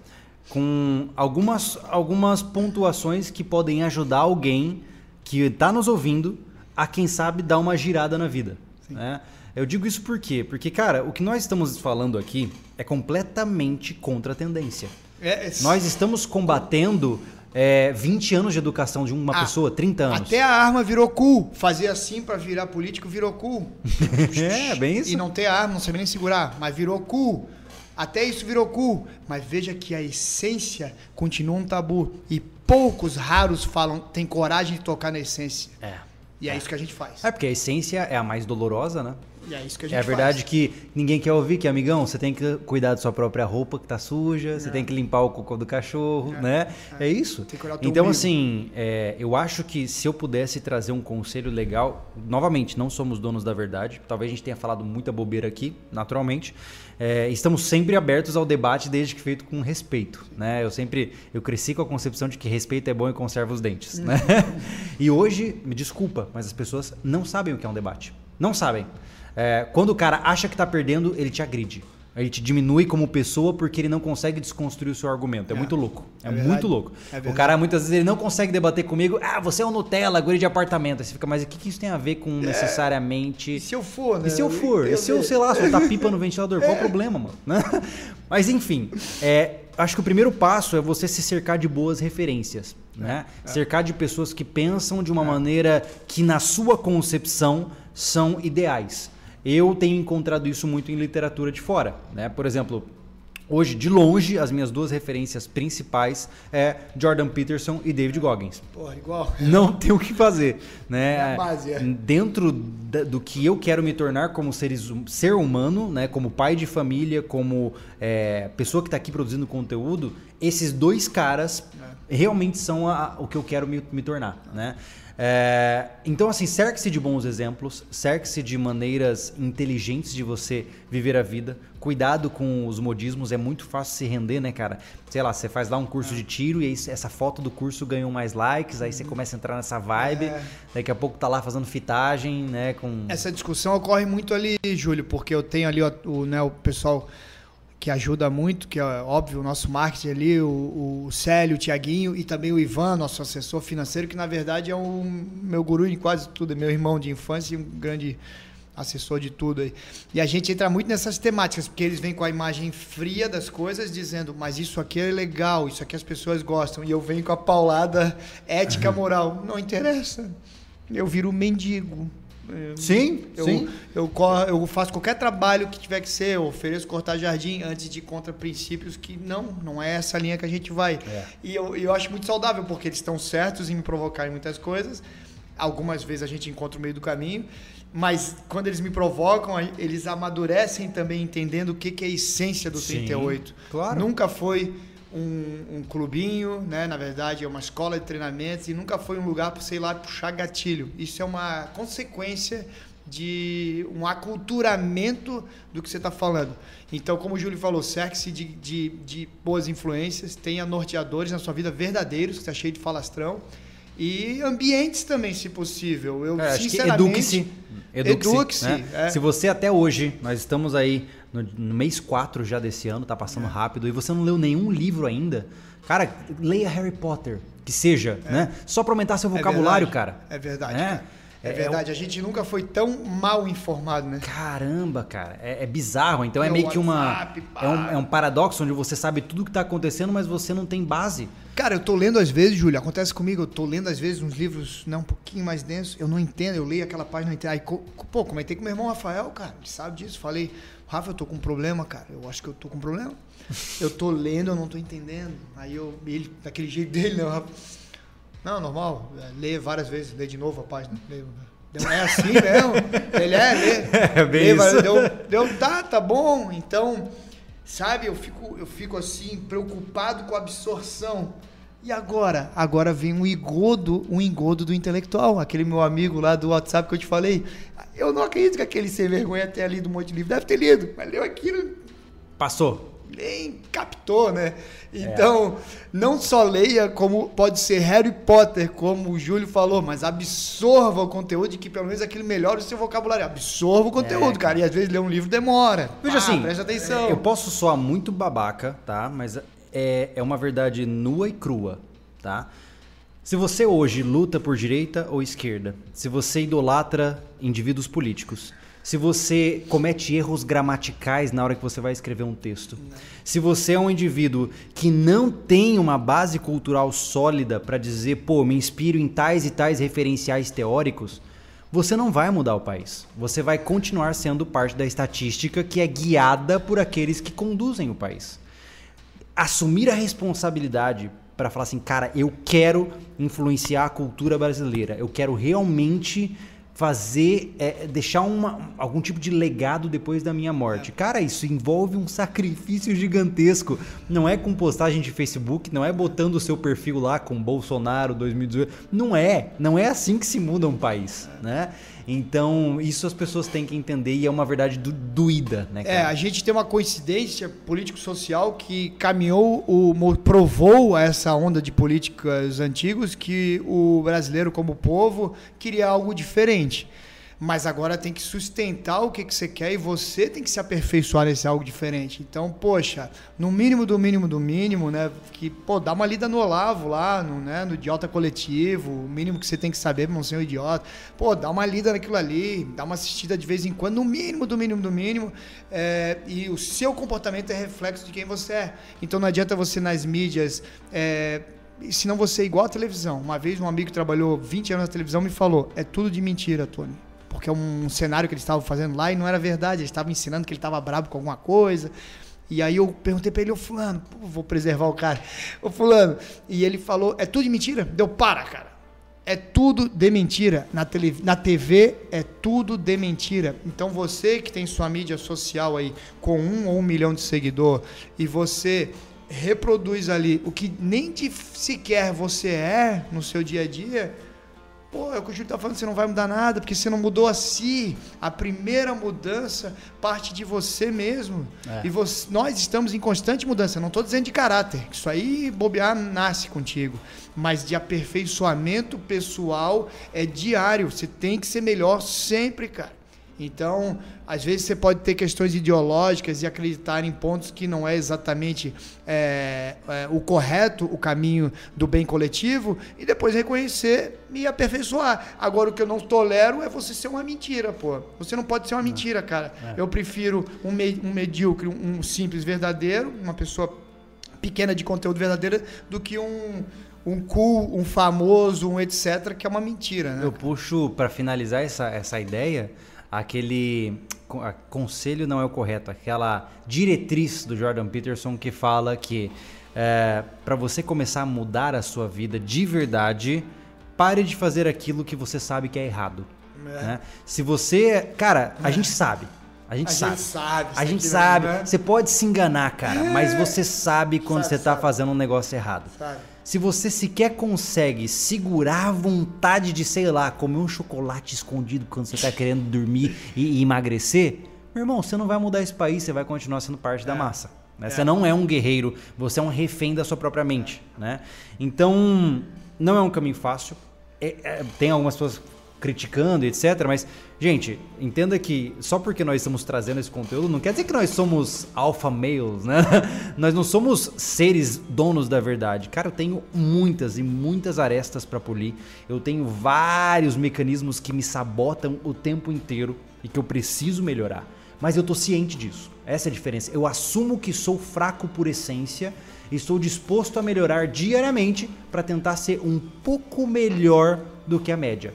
com algumas, algumas pontuações que podem ajudar alguém que está nos ouvindo a, quem sabe, dar uma girada na vida. né? Eu digo isso por quê? Porque, cara, o que nós estamos falando aqui é completamente contra a tendência. É, é- Nós estamos combatendo é, 20 anos de educação de uma Ah, pessoa, 30 anos. Até a arma virou cool. Fazer assim pra virar político virou cool. <laughs> É, bem isso. E não ter arma, não sabe nem segurar, mas virou cool. Até isso virou cool. Mas veja que a essência continua um tabu. E poucos, raros falam, têm coragem de tocar na essência. É. E é isso que a gente faz. É porque a essência é a mais dolorosa, né? E é isso que a gente É a verdade faz. que ninguém quer ouvir que, amigão, você tem que cuidar da sua própria roupa que tá suja, você tem que limpar o cocô do cachorro, né? É, isso. Tem que cuidar do teu Então, umbigo. assim, é, eu acho que se eu pudesse trazer um conselho legal, novamente, não somos donos da verdade, talvez a gente tenha falado muita bobeira aqui, naturalmente. É, estamos sempre abertos ao debate, desde que feito com respeito, né? Eu sempre, eu cresci com a concepção de que respeito é bom e conserva os dentes, né? <laughs> E hoje, me desculpa, mas as pessoas não sabem o que é um debate. Não sabem. É, quando o cara acha que tá perdendo, ele te agride. Ele te diminui como pessoa porque ele não consegue desconstruir o seu argumento. É, É. muito louco. É, É muito louco. É o cara muitas vezes ele não consegue debater comigo. Ah, você é um Nutella, guri de apartamento. Aí você fica, mas o que, que isso tem a ver com necessariamente. E se eu for, né? E se eu for? E se eu, sei lá, soltar pipa no <laughs> ventilador? Qual o problema, mano? Né? <laughs> Mas enfim, é, acho que o primeiro passo é você se cercar de boas referências. Né? Cercar de pessoas que pensam de uma maneira que, na sua concepção, são ideais. Eu tenho encontrado isso muito em literatura de fora. Né? Por exemplo, hoje, de longe, as minhas duas referências principais é Jordan Peterson e David Goggins. Porra, igual. <laughs> Não tem o que fazer, né? É a base, é. Dentro do que eu quero me tornar como seres, hum- ser humano, né? Como pai de família, como é, pessoa que está aqui produzindo conteúdo, esses dois caras É. realmente são a- o que eu quero me, me tornar, né? É, então, assim, cerque-se de bons exemplos, cerque-se de maneiras inteligentes de você viver a vida. Cuidado com os modismos, é muito fácil se render, né, cara? Sei lá, você faz lá um curso de tiro e aí essa foto do curso ganhou mais likes, aí você começa a entrar nessa vibe, É. daqui a pouco tá lá fazendo fitagem, né, com... Essa discussão ocorre muito ali, Júlio, porque eu tenho ali o, né, o pessoal que ajuda muito, que é óbvio, o nosso marketing ali, o, o Célio, o Tiaguinho e também o Ivan, nosso assessor financeiro, que na verdade é o meu guru em quase tudo, é meu irmão de infância e um grande assessor de tudo aí. E a gente entra muito nessas temáticas, porque eles vêm com a imagem fria das coisas, dizendo, mas isso aqui é legal, isso aqui as pessoas gostam. E eu venho com a paulada ética, moral. Não interessa. Eu viro um mendigo. Eu- Sim, eu, sim. Eu, cor- eu faço qualquer trabalho que tiver que ser, eu ofereço cortar jardim antes de ir contra princípios que não, não é essa linha que a gente vai. É. E eu, eu acho muito saudável, porque eles estão certos em me provocarem muitas coisas. Algumas vezes a gente encontra o meio do caminho. Mas quando eles me provocam, eles amadurecem também entendendo o que, que é a essência do Sim, 38. claro. Nunca foi um, um clubinho, né? Na verdade, é uma escola de treinamentos e nunca foi um lugar para, sei lá, puxar gatilho. Isso é uma consequência de um aculturamento do que você está falando. Então, como o Júlio falou, cerque-se de, de, de boas influências, tenha norteadores na sua vida verdadeiros, que está cheio de falastrão. E ambientes também, se possível. Eu, É, sinceramente... eduque-se. Eduque-se. Eduque-se, né? é. Se você até hoje, nós estamos aí no, no mês 4 já desse ano, tá passando rápido, e você não leu nenhum livro ainda, cara, leia Harry Potter, que seja, né? Só pra aumentar seu É vocabulário, verdade, cara. É verdade, É. cara. É, É- verdade. A gente nunca foi tão mal informado, né? Caramba, cara, é, é bizarro. Então é Meu meio que uma. É um, é um paradoxo onde você sabe tudo que tá acontecendo, mas você não tem base. Cara, eu tô lendo às vezes, Júlio, acontece comigo, eu tô lendo às vezes uns livros né, um pouquinho mais densos, eu não entendo, eu leio aquela página, não entendo. Aí, pô, comentei com meu irmão Rafael, cara, ele sabe disso, falei, Rafa, eu tô com um problema, cara, eu acho que eu tô com um problema. Eu tô lendo, eu não tô entendendo. Aí eu, ele, daquele jeito dele, né, Rafa, não, normal, é, lê várias vezes, lê de novo a página. Lê, deu, é assim mesmo? Ele é, lê. <laughs> É bem lê, isso. Deu, deu, tá, tá bom, então... Sabe, eu fico, eu fico assim, preocupado com a absorção. E agora? Agora vem um engodo, um engodo do intelectual, aquele meu amigo lá do WhatsApp que eu te falei. Eu não acredito que aquele sem vergonha tenha lido um monte de livro. Deve ter lido, mas leu aquilo, Passou. nem captou, né? Então, não só leia como pode ser Harry Potter, como o Júlio falou, mas absorva o conteúdo e que pelo menos aquilo melhore o seu vocabulário. Absorva o conteúdo, cara. E às vezes ler um livro demora. Veja Ah, assim, presta atenção. eu posso soar muito babaca, tá? Mas é, é uma verdade nua e crua, tá? Se você hoje luta por direita ou esquerda, se você idolatra indivíduos políticos, se você comete erros gramaticais na hora que você vai escrever um texto, se você é um indivíduo que não tem uma base cultural sólida para dizer, pô, me inspiro em tais e tais referenciais teóricos, você não vai mudar o país. Você vai continuar sendo parte da estatística que é guiada por aqueles que conduzem o país. Assumir a responsabilidade para falar assim, cara, eu quero influenciar a cultura brasileira. Eu quero realmente fazer, é, deixar uma, algum tipo de legado depois da minha morte. Cara, isso envolve um sacrifício gigantesco. Não é com postagem de Facebook, não é botando o seu perfil lá com Bolsonaro 2018. Não é. Não é assim que se muda um país, né? Então, isso as pessoas têm que entender e é uma verdade do, doída, né, É, cara? a gente tem uma coincidência político-social que caminhou, o, provou essa onda de políticas antigos que o brasileiro, como povo, queria algo diferente. Mas agora tem que sustentar o que, que você quer e você tem que se aperfeiçoar nesse algo diferente. Então, poxa, no mínimo do mínimo do mínimo, né? Que, pô, dá uma lida no Olavo lá, no, né, no idiota coletivo, o mínimo que você tem que saber pra não ser um idiota. Pô, dá uma lida naquilo ali, dá uma assistida de vez em quando, no mínimo do mínimo do mínimo. É, e o seu comportamento é reflexo de quem você é. Então não adianta você nas mídias. É, senão você é igual à televisão. Uma vez um amigo que trabalhou 20 anos na televisão me falou: é tudo de mentira, Tony porque é um cenário que eles estavam fazendo lá e não era verdade. Eles estavam ensinando que ele estava brabo com alguma coisa. E aí eu perguntei para ele, ô fulano, vou preservar o cara. Ô fulano, e ele falou, é tudo de mentira? Deu, para, cara. É tudo de mentira. Na, tele, na TV é tudo de mentira. Então você que tem sua mídia social aí com um ou um milhão de seguidor e você reproduz ali o que nem de sequer você é no seu dia a dia, Pô, é o que o Júlio tá falando, você não vai mudar nada, porque você não mudou a si. A primeira mudança parte de você mesmo. É. E você, nós estamos em constante mudança. Não estou dizendo de caráter. Isso aí, bobear, nasce contigo. Mas de aperfeiçoamento pessoal é diário. Você tem que ser melhor sempre, cara. Então, às vezes você pode ter questões ideológicas e acreditar em pontos que não é exatamente é, é, o correto, o caminho do bem coletivo, e depois reconhecer e aperfeiçoar. Agora, o que eu não tolero é você ser uma mentira, pô. Você não pode ser uma mentira, cara. É. Eu prefiro um, me, um medíocre, um simples verdadeiro, uma pessoa pequena de conteúdo verdadeiro, do que um um cool, um famoso, um etc, que é uma mentira, né? Eu puxo para finalizar essa, essa ideia aquele conselho não é o correto, aquela diretriz do Jordan Peterson que fala que é, para você começar a mudar a sua vida de verdade, pare de fazer aquilo que você sabe que é errado. É. Né? Se você. Cara, a é. gente sabe. A gente a sabe. Gente sabe a gente sabe. Você pode se enganar, cara, mas você sabe quando sabe, você está fazendo um negócio errado. Sabe. Se você sequer consegue segurar a vontade de, sei lá, comer um chocolate escondido quando você está <laughs> querendo dormir e, e, emagrecer, meu irmão, você não vai mudar esse país, você vai continuar sendo parte é. da massa. Né? É. Você não é um guerreiro, você é um refém da sua própria mente. Né? Então, não é um caminho fácil. É, é, tem algumas pessoas criticando, etc. Mas, gente, entenda que só porque nós estamos trazendo esse conteúdo não quer dizer que nós somos alpha males, né? <laughs> nós não somos seres donos da verdade. Cara, eu tenho muitas e muitas arestas para polir. Eu tenho vários mecanismos que me sabotam o tempo inteiro e que eu preciso melhorar. Mas eu tô ciente disso. Essa é a diferença. Eu assumo que sou fraco por essência e estou disposto a melhorar diariamente para tentar ser um pouco melhor do que a média.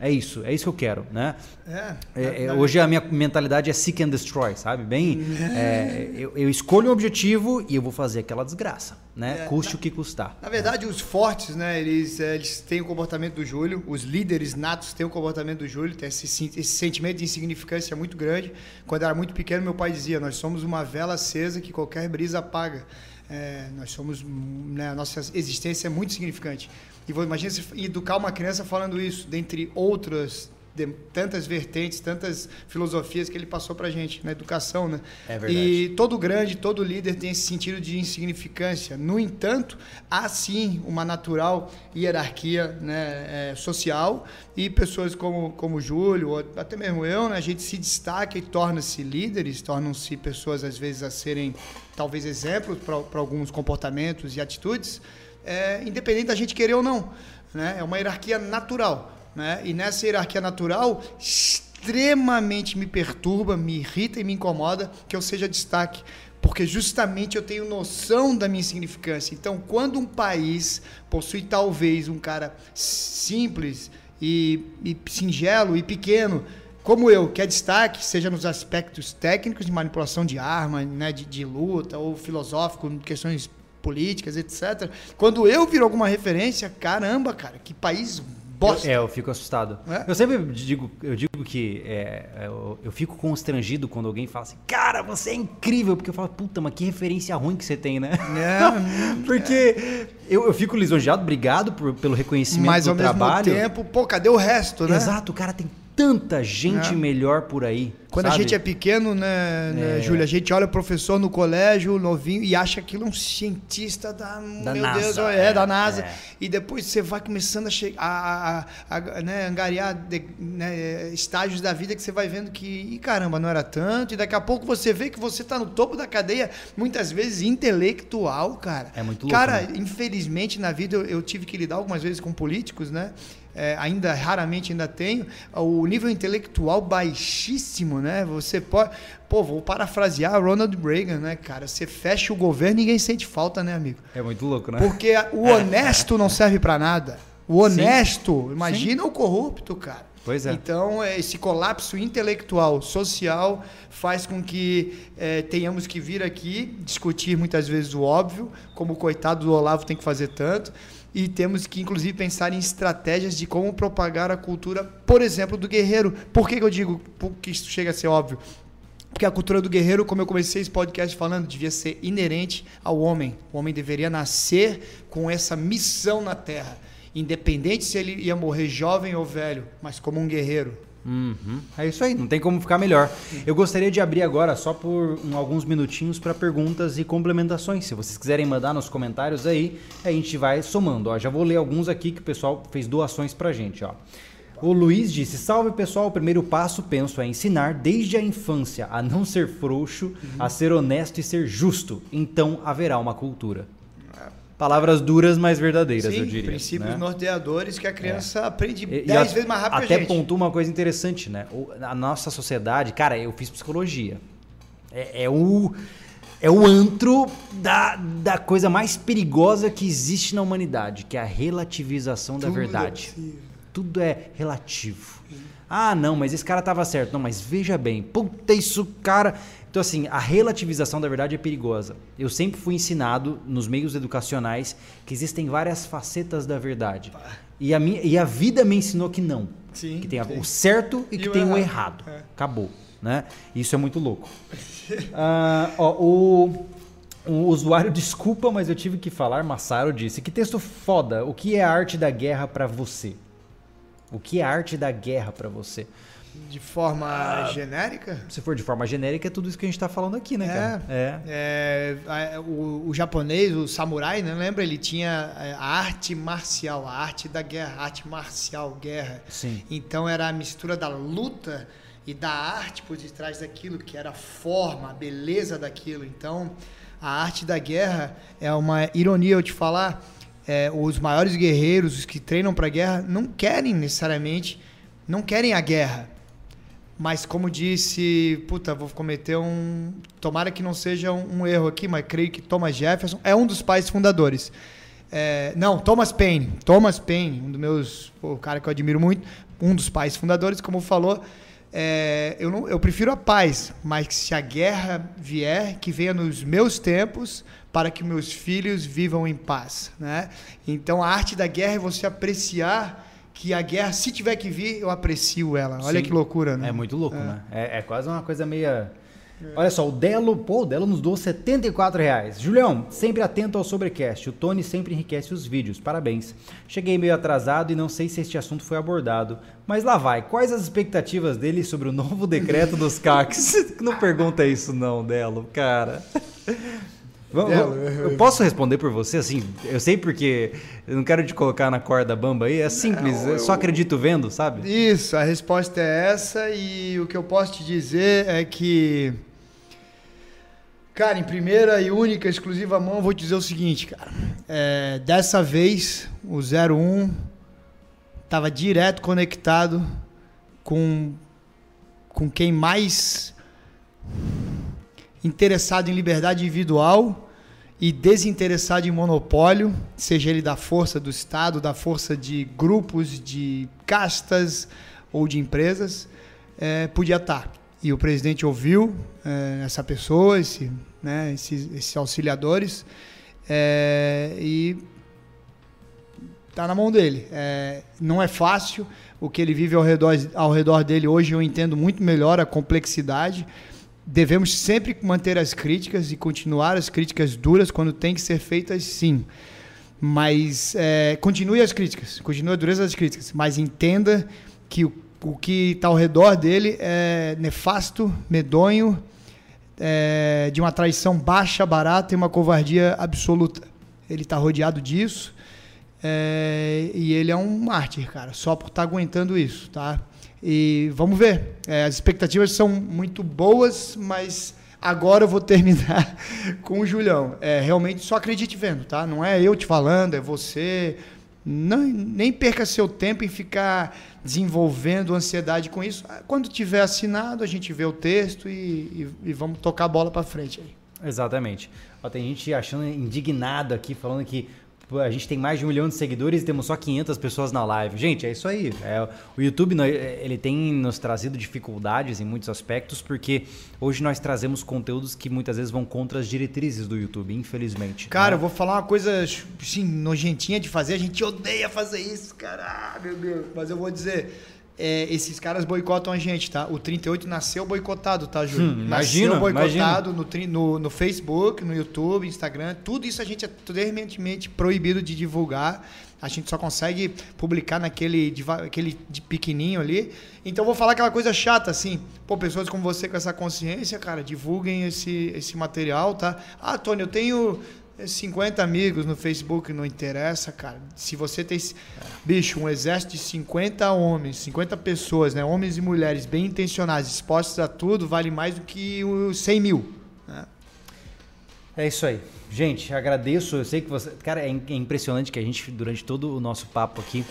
É isso, é isso que eu quero, né? É, é, é, hoje a minha mentalidade é seek and destroy, sabe? Bem, é, eu, eu, escolho um objetivo e eu vou fazer aquela desgraça, né? É, Custe na, o que custar. Na verdade, os fortes, né? Eles, é, eles têm o comportamento do Júlio, os líderes natos têm o comportamento do Júlio, tem esse, esse sentimento de insignificância muito grande. Quando eu era muito pequeno, meu pai dizia: Nós somos uma vela acesa que qualquer brisa apaga. nós somos, né, a nossa existência é muito significante. E vou imagina se educar uma criança falando isso, dentre outras de, tantas vertentes, tantas filosofias que ele passou para gente na educação, né? É verdade. E todo grande, todo líder tem esse sentido de insignificância. No entanto, há sim uma natural hierarquia né, é, social e pessoas como como Júlio, ou até mesmo eu, né, a gente se destaca e torna-se líderes, tornam-se pessoas às vezes a serem talvez exemplos para alguns comportamentos e atitudes é, independente da gente querer ou não. Né? É uma hierarquia natural. Né? E nessa hierarquia natural, extremamente me perturba, me irrita e me incomoda que eu seja destaque. Porque justamente eu tenho noção da minha insignificância. Então, quando um país possui talvez um cara simples e, e singelo e pequeno, como eu, que é destaque, seja nos aspectos técnicos de manipulação de arma, né, de, de luta, ou filosófico, questões políticas, etc. Quando eu viro alguma referência, caramba, cara, que país bosta. Eu, é, eu fico assustado. É? Eu sempre digo, eu digo que é, eu, eu, fico constrangido quando alguém fala assim, cara, você é incrível, porque eu falo, puta, mas que referência ruim que você tem, né? É, <laughs> porque é. eu, eu fico lisonjeado, obrigado por, pelo reconhecimento mas, do trabalho. Mas ao mesmo tempo, pô, cadê o resto, né? Exato, o cara tem tanta gente É. melhor por aí. Quando a sabe? gente é pequeno, né, né É. Júlia, a gente olha o professor no colégio, novinho, e acha aquilo um cientista da, Da meu NASA, Deus, é, é, da NASA. é. E depois você vai começando a, chegar, a, a, a- né, angariar de- né, estágios da vida que você vai vendo que, "Ih, caramba, não era tanto. E daqui a pouco você vê que você está no topo da cadeia, muitas vezes intelectual, cara. É muito louco, Cara, né? infelizmente na vida eu, eu tive que lidar algumas vezes com políticos, né? É, ainda raramente ainda tenho o nível intelectual baixíssimo, né? Você pode, pô, vou parafrasear Ronald Reagan, né, cara? Você fecha o governo, ninguém sente falta, né, amigo? É muito louco, né? Porque o honesto não serve pra nada. O honesto, imagina o corrupto, cara. Pois é. Então, é, esse colapso intelectual, social, faz com que é, tenhamos que vir aqui discutir muitas vezes o óbvio, como o coitado do Olavo tem que fazer tanto, e temos que, inclusive, pensar em estratégias de como propagar a cultura, por exemplo, do guerreiro. Por que, que eu digo que isso chega a ser óbvio? Porque a cultura do guerreiro, como eu comecei esse podcast falando, devia ser inerente ao homem. O homem deveria nascer com essa missão na Terra. Independente se ele ia morrer jovem ou velho, mas como um guerreiro. Uhum. É isso aí, não tem como ficar melhor. Eu gostaria de abrir agora só por um- alguns minutinhos para perguntas e complementações. Se vocês quiserem mandar nos comentários aí, a gente vai somando. Ó, já vou ler alguns aqui que o pessoal fez doações pra gente. Ó. O Luiz disse: Salve pessoal, o primeiro passo penso é ensinar desde a infância a não ser frouxo, a ser honesto e ser justo. Então haverá uma cultura. Palavras duras, mas verdadeiras, eu diria. princípios né? norteadores que a criança aprende E- e dez a- vezes mais rápido Até pontua uma coisa interessante, né? A nossa sociedade, cara, eu fiz psicologia. É, é o é o antro da, da coisa mais perigosa que existe na humanidade, que é a relativização da Tudo é verdade. possível. Tudo é relativo. Ah, não, mas esse cara tava certo. Não, mas veja bem, puta, isso, cara. Então, assim, a relativização da verdade é perigosa. Eu sempre fui ensinado nos meios educacionais que existem várias facetas da verdade. E a, minha, e a vida me ensinou que não. Sim, que tem sim. o certo e, E que o tem o errado. errado. É. Acabou. Né? Isso é muito louco. <laughs> Ah, ó, o, o usuário, desculpa, mas eu tive que falar, Massaro disse, que texto foda, o que é a arte da guerra pra você? O que é a arte da guerra pra você? De forma Ah. genérica? Se for de forma genérica, é tudo isso que a gente tá falando aqui, né, cara? É. É, a- o, o japonês, o samurai, né, lembra? Ele tinha é, a arte marcial, a arte da guerra, a arte marcial, guerra. Sim. Então era a mistura da luta e da arte por detrás daquilo, que era a forma, a beleza daquilo. Então, a arte da guerra é uma ironia eu te falar. é, os maiores guerreiros, os que treinam para a guerra, não querem necessariamente, não querem a guerra. Mas como disse, puta, vou cometer um. Tomara que não seja um, um erro aqui, mas creio que Thomas Jefferson é um dos pais fundadores. É, não, Thomas Paine. Thomas Paine, um dos meus. o cara que eu admiro muito, um dos pais fundadores, como falou. é, eu, não, eu prefiro a paz, mas se a guerra vier, que venha nos meus tempos, para que meus filhos vivam em paz. Né? Então a arte da guerra é você apreciar que a guerra, se tiver que vir, eu aprecio ela. Olha Sim. que loucura, né? É muito louco, né? É, é quase uma coisa meia. Olha só, o Delo, pô, o Delo nos doou 74 reais. Julião, sempre atento ao sobrecast. O Tony sempre enriquece os vídeos. Parabéns. Cheguei meio atrasado e não sei se este assunto foi abordado. Mas lá vai. Quais as expectativas dele sobre o novo decreto dos <laughs> CACs? não pergunta isso, não, Delo, cara. Vamos- Delo, eu posso responder por você, assim? Eu sei porque eu não quero te colocar na corda bamba aí. É simples, Não, eu só eu- acredito vendo, sabe? Isso, a resposta é essa e o que eu posso te dizer é que cara, em primeira e única exclusiva mão, eu vou te dizer o seguinte, cara. É, dessa vez o 01 estava direto conectado com com quem mais interessado em liberdade individual e desinteressado em monopólio, seja ele da força do Estado, da força de grupos, de castas ou de empresas, eh, podia estar. E o presidente ouviu eh, essa pessoa, esse, né, esses, esses auxiliadores, eh, e está na mão dele. É, não é fácil o que ele vive ao redor, ao redor dele hoje. Eu entendo muito melhor a complexidade. Devemos sempre manter as críticas e continuar as críticas duras quando tem que ser feitas, sim. Mas é, continue as críticas, continue a dureza das críticas, mas entenda que o o que está ao redor dele é nefasto, medonho, é, de uma traição baixa, barata e uma covardia absoluta. Ele está rodeado disso é, e ele é um mártir, cara, só por estar tá aguentando isso, tá? E vamos ver. É, as expectativas são muito boas, mas agora eu vou <laughs> terminar com o Julião. É, realmente só acredite vendo, tá? Não é eu te falando, é você. Não, nem perca seu tempo em ficar desenvolvendo ansiedade com isso. Quando tiver assinado, a gente vê o texto e, e, e vamos tocar a bola para frente aí. Exatamente. Ó, tem gente achando indignado aqui, falando que a gente tem mais de um milhão de seguidores e temos só 500 pessoas na live. Gente, é isso aí. É, o YouTube ele tem nos trazido dificuldades em muitos aspectos, porque hoje nós trazemos conteúdos que muitas vezes vão contra as diretrizes do YouTube, infelizmente. Cara, né? eu vou falar uma coisa assim, nojentinha de fazer. A gente odeia fazer isso, cara. Ah, meu Deus. Mas eu vou dizer é, esses caras boicotam a gente, tá? O 38 nasceu boicotado, tá, Júlio? Hum, imagina, nasceu boicotado no, no, no, Facebook, no YouTube, Instagram. Tudo isso a gente é veementemente proibido de divulgar. A gente só consegue publicar naquele aquele de pequenininho ali. Então vou falar aquela coisa chata assim. Pô, pessoas como você com essa consciência, cara, divulguem esse, esse material, tá? Ah, Tony, eu tenho 50 amigos no Facebook não interessa, cara. Se você tem, bicho, um exército de 50 homens, 50 pessoas, né? Homens e mulheres bem intencionados, dispostos a tudo, vale mais do que os 100 mil. Né? É isso aí. Gente, agradeço. Eu sei que você. Cara, é, é impressionante que a gente, durante todo o nosso papo aqui,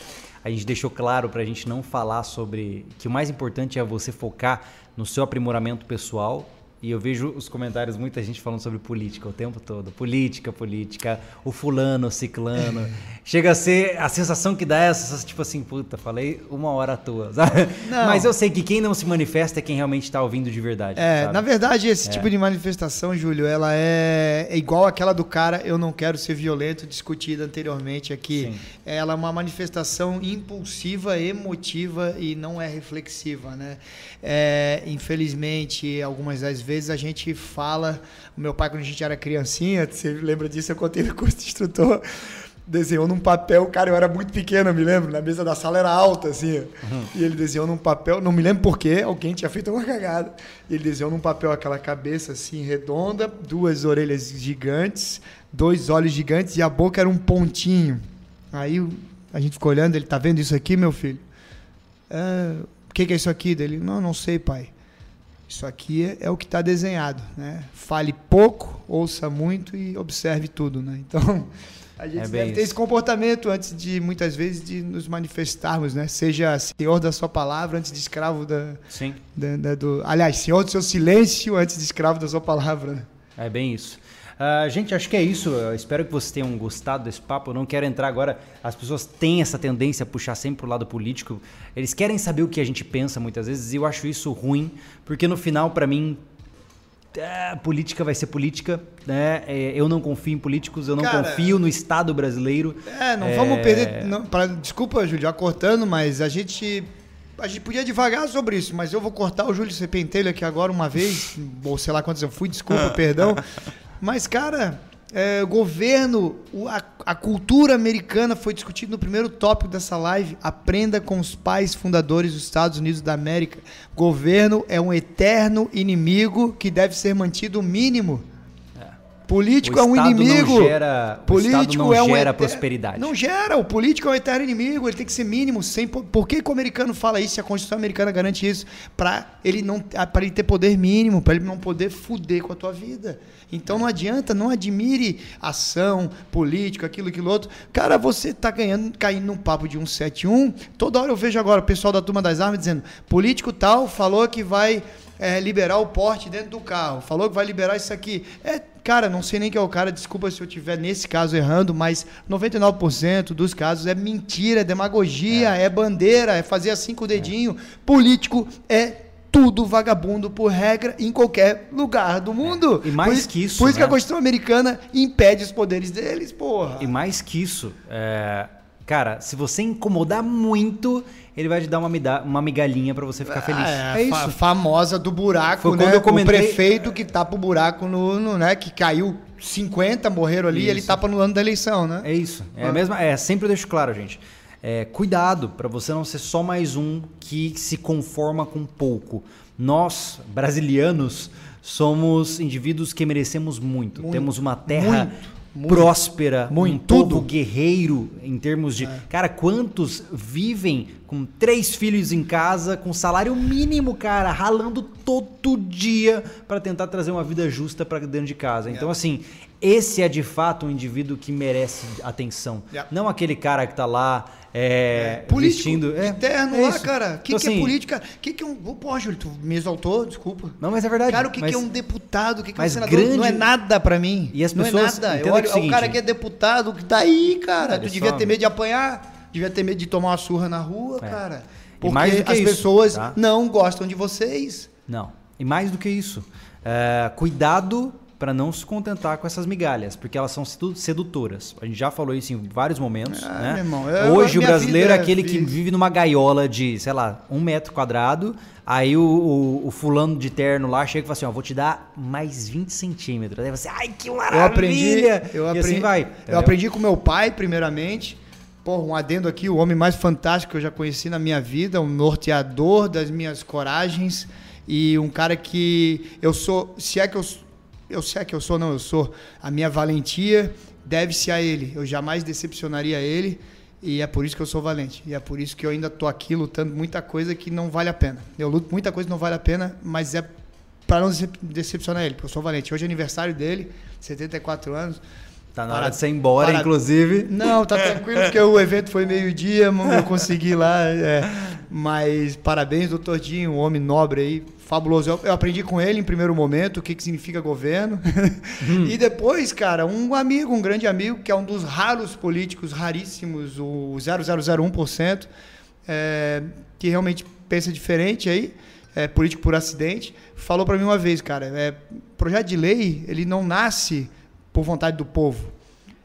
a gente deixou claro para a gente não falar sobre. que o mais importante é você focar no seu aprimoramento pessoal e eu vejo os comentários, muita gente falando sobre política o tempo todo. Política, política, o fulano, o ciclano. <laughs> Chega a ser a sensação que dá essa, tipo assim, puta, falei uma hora à toa. Mas eu sei que quem não se manifesta é quem realmente está ouvindo de verdade. É, sabe? na verdade, esse é. tipo de manifestação, Júlio, ela é, é, igual aquela do cara eu não quero ser violento, discutida anteriormente aqui. Sim. Ela é uma manifestação impulsiva, emotiva e não é reflexiva, né? É, infelizmente, algumas das vezes a gente fala. O meu pai, quando a gente era criancinha, você lembra disso? Eu contei no curso de instrutor. <laughs> Desenhou num papel, cara, eu era muito pequeno, eu me lembro, na mesa da sala era alta, assim. Uhum. E ele desenhou num papel, não me lembro porquê, alguém tinha feito uma cagada. E ele desenhou num papel aquela cabeça assim, redonda, duas orelhas gigantes, dois olhos gigantes e a boca era um pontinho. Aí a gente ficou olhando, ele tá vendo isso aqui, meu filho? É, o que, que é isso aqui dele? Não, não sei, pai. Isso aqui é, é o que está desenhado, né? Fale pouco, ouça muito e observe tudo, né? Então a gente é deve ter esse comportamento antes de muitas vezes de nos manifestarmos, né? Seja senhor da sua palavra antes de escravo da, Sim. Da, da, do, aliás, senhor do seu silêncio antes de escravo da sua palavra. Né? É bem isso. Uh, gente, acho que é isso. Eu espero que vocês tenham gostado desse papo. Eu não quero entrar agora. As pessoas têm essa tendência a puxar sempre pro lado político. Eles querem saber o que a gente pensa muitas vezes e eu acho isso ruim, porque no final, para mim, é, política vai ser política, né? É, eu não confio em políticos, eu não Cara, confio no Estado brasileiro. É, não é... vamos perder. Não, pra, desculpa, Júlio, já cortando, mas a gente. A gente podia devagar sobre isso, mas eu vou cortar o Júlio Pentelho aqui agora uma vez, ou sei lá quantas eu fui, desculpa, <laughs> perdão. Mas, cara, é, governo, a, a, cultura americana foi discutida no primeiro tópico dessa live. Aprenda com os pais fundadores dos Estados Unidos da América. Governo é um eterno inimigo que deve ser mantido mínimo. Político é um inimigo. Não gera, político não é um gera prosperidade. Não gera. O político é um eterno inimigo. Ele tem que ser mínimo. Sem, por que, que o americano fala isso? A Constituição americana garante isso para ele não, para ele ter poder mínimo, para ele não poder fuder com a tua vida. Então não adianta, não admire ação, política, aquilo, aquilo outro. Cara, você tá ganhando, caindo num papo de 171. Toda hora eu vejo agora o pessoal da turma das armas dizendo: político tal falou que vai é, liberar o porte dentro do carro, falou que vai liberar isso aqui. É, cara, não sei nem quem é o cara, desculpa se eu estiver nesse caso errando, mas 99% dos casos é mentira, é demagogia, é, é bandeira, é fazer assim com o dedinho. Político é tudo vagabundo por regra em qualquer lugar do mundo. É. E mais por, que isso. Por isso né? que a né? Constituição americana impede os poderes deles, porra. E mais que isso, é, cara, se você incomodar muito, ele vai te dar uma, uma migalhinha para você ficar feliz. É, é isso. Fa famosa do buraco, Foi né? Quando eu comentei... O prefeito que tapa o buraco no, no né? Que caiu 50, morreram ali, isso. ele tapa no ano da eleição, né? É isso. É, a mesma, é sempre eu deixo claro, gente. É, cuidado para você não ser só mais um que se conforma com pouco. Nós, brasilianos, somos indivíduos que merecemos muito. Muito. Temos uma terra Muito. Muito. próspera, Muito. um povo Tudo. guerreiro em termos de. Cara, quantos vivem com três filhos em casa, com salário mínimo, cara, ralando todo dia para tentar trazer uma vida justa para dentro de casa. Então, assim, esse é de fato um indivíduo que merece atenção. Yeah. Não aquele cara que tá lá. É, Político, vestindo. É, interno é lá, cara. O que, Então, que é assim, política? O que, que é um. Pô, Júlio, tu me exaltou, desculpa. Não, mas é verdade. Cara, o que, mas- que é um deputado? O que, que é um senador? grande- Não é nada pra mim. E as não pessoas é nada. Eu olho, é o é o cara seguinte- que é deputado, que tá aí, cara. Tu devia só- ter medo de apanhar, devia ter medo de tomar uma surra na rua, É. cara. Porque mais do que as isso, pessoas tá? não gostam de vocês. Não. E mais do que isso, é, cuidado para não se contentar com essas migalhas, porque elas são sedu- sedutoras. A gente já falou isso em vários momentos. Ah, né? irmão, eu- Hoje o brasileiro é vida aquele que vive numa gaiola de, sei lá, um metro quadrado. Aí o, o- o fulano de terno lá chega e fala assim: ó, vou te dar mais 20 centímetros. Aí você, ai, que maravilha! Eu aprendi, eu e aprendi, assim vai. eu aprendi com meu pai, primeiramente. Porra, um adendo aqui, o homem mais fantástico que eu já conheci na minha vida, um norteador das minhas coragens e um cara que eu sou, se é que eu, eu se é que eu sou, não, eu sou. A minha valentia deve-se a ele. Eu jamais decepcionaria ele e é por isso que eu sou valente. E é por isso que eu ainda tô aqui lutando muita coisa que não vale a pena. Eu luto muita coisa que não vale a pena, mas é para não decep- decepcionar ele, porque eu sou valente. Hoje é aniversário dele, 74 anos. Tá na hora de você ir embora, para- inclusive. Não, tá <laughs> tranquilo, porque o evento foi meio-dia, eu consegui ir lá. é. Mas parabéns, doutor Dinho, um homem nobre aí, fabuloso. Eu, eu aprendi com ele em primeiro momento o que, que significa governo. <laughs> e depois, cara, um amigo, um grande amigo, que é um dos raros políticos, raríssimos, o 0001%, é, que realmente pensa diferente aí, é, político por acidente, falou para mim uma vez, cara, é, projeto de lei, ele não nasce por vontade do povo.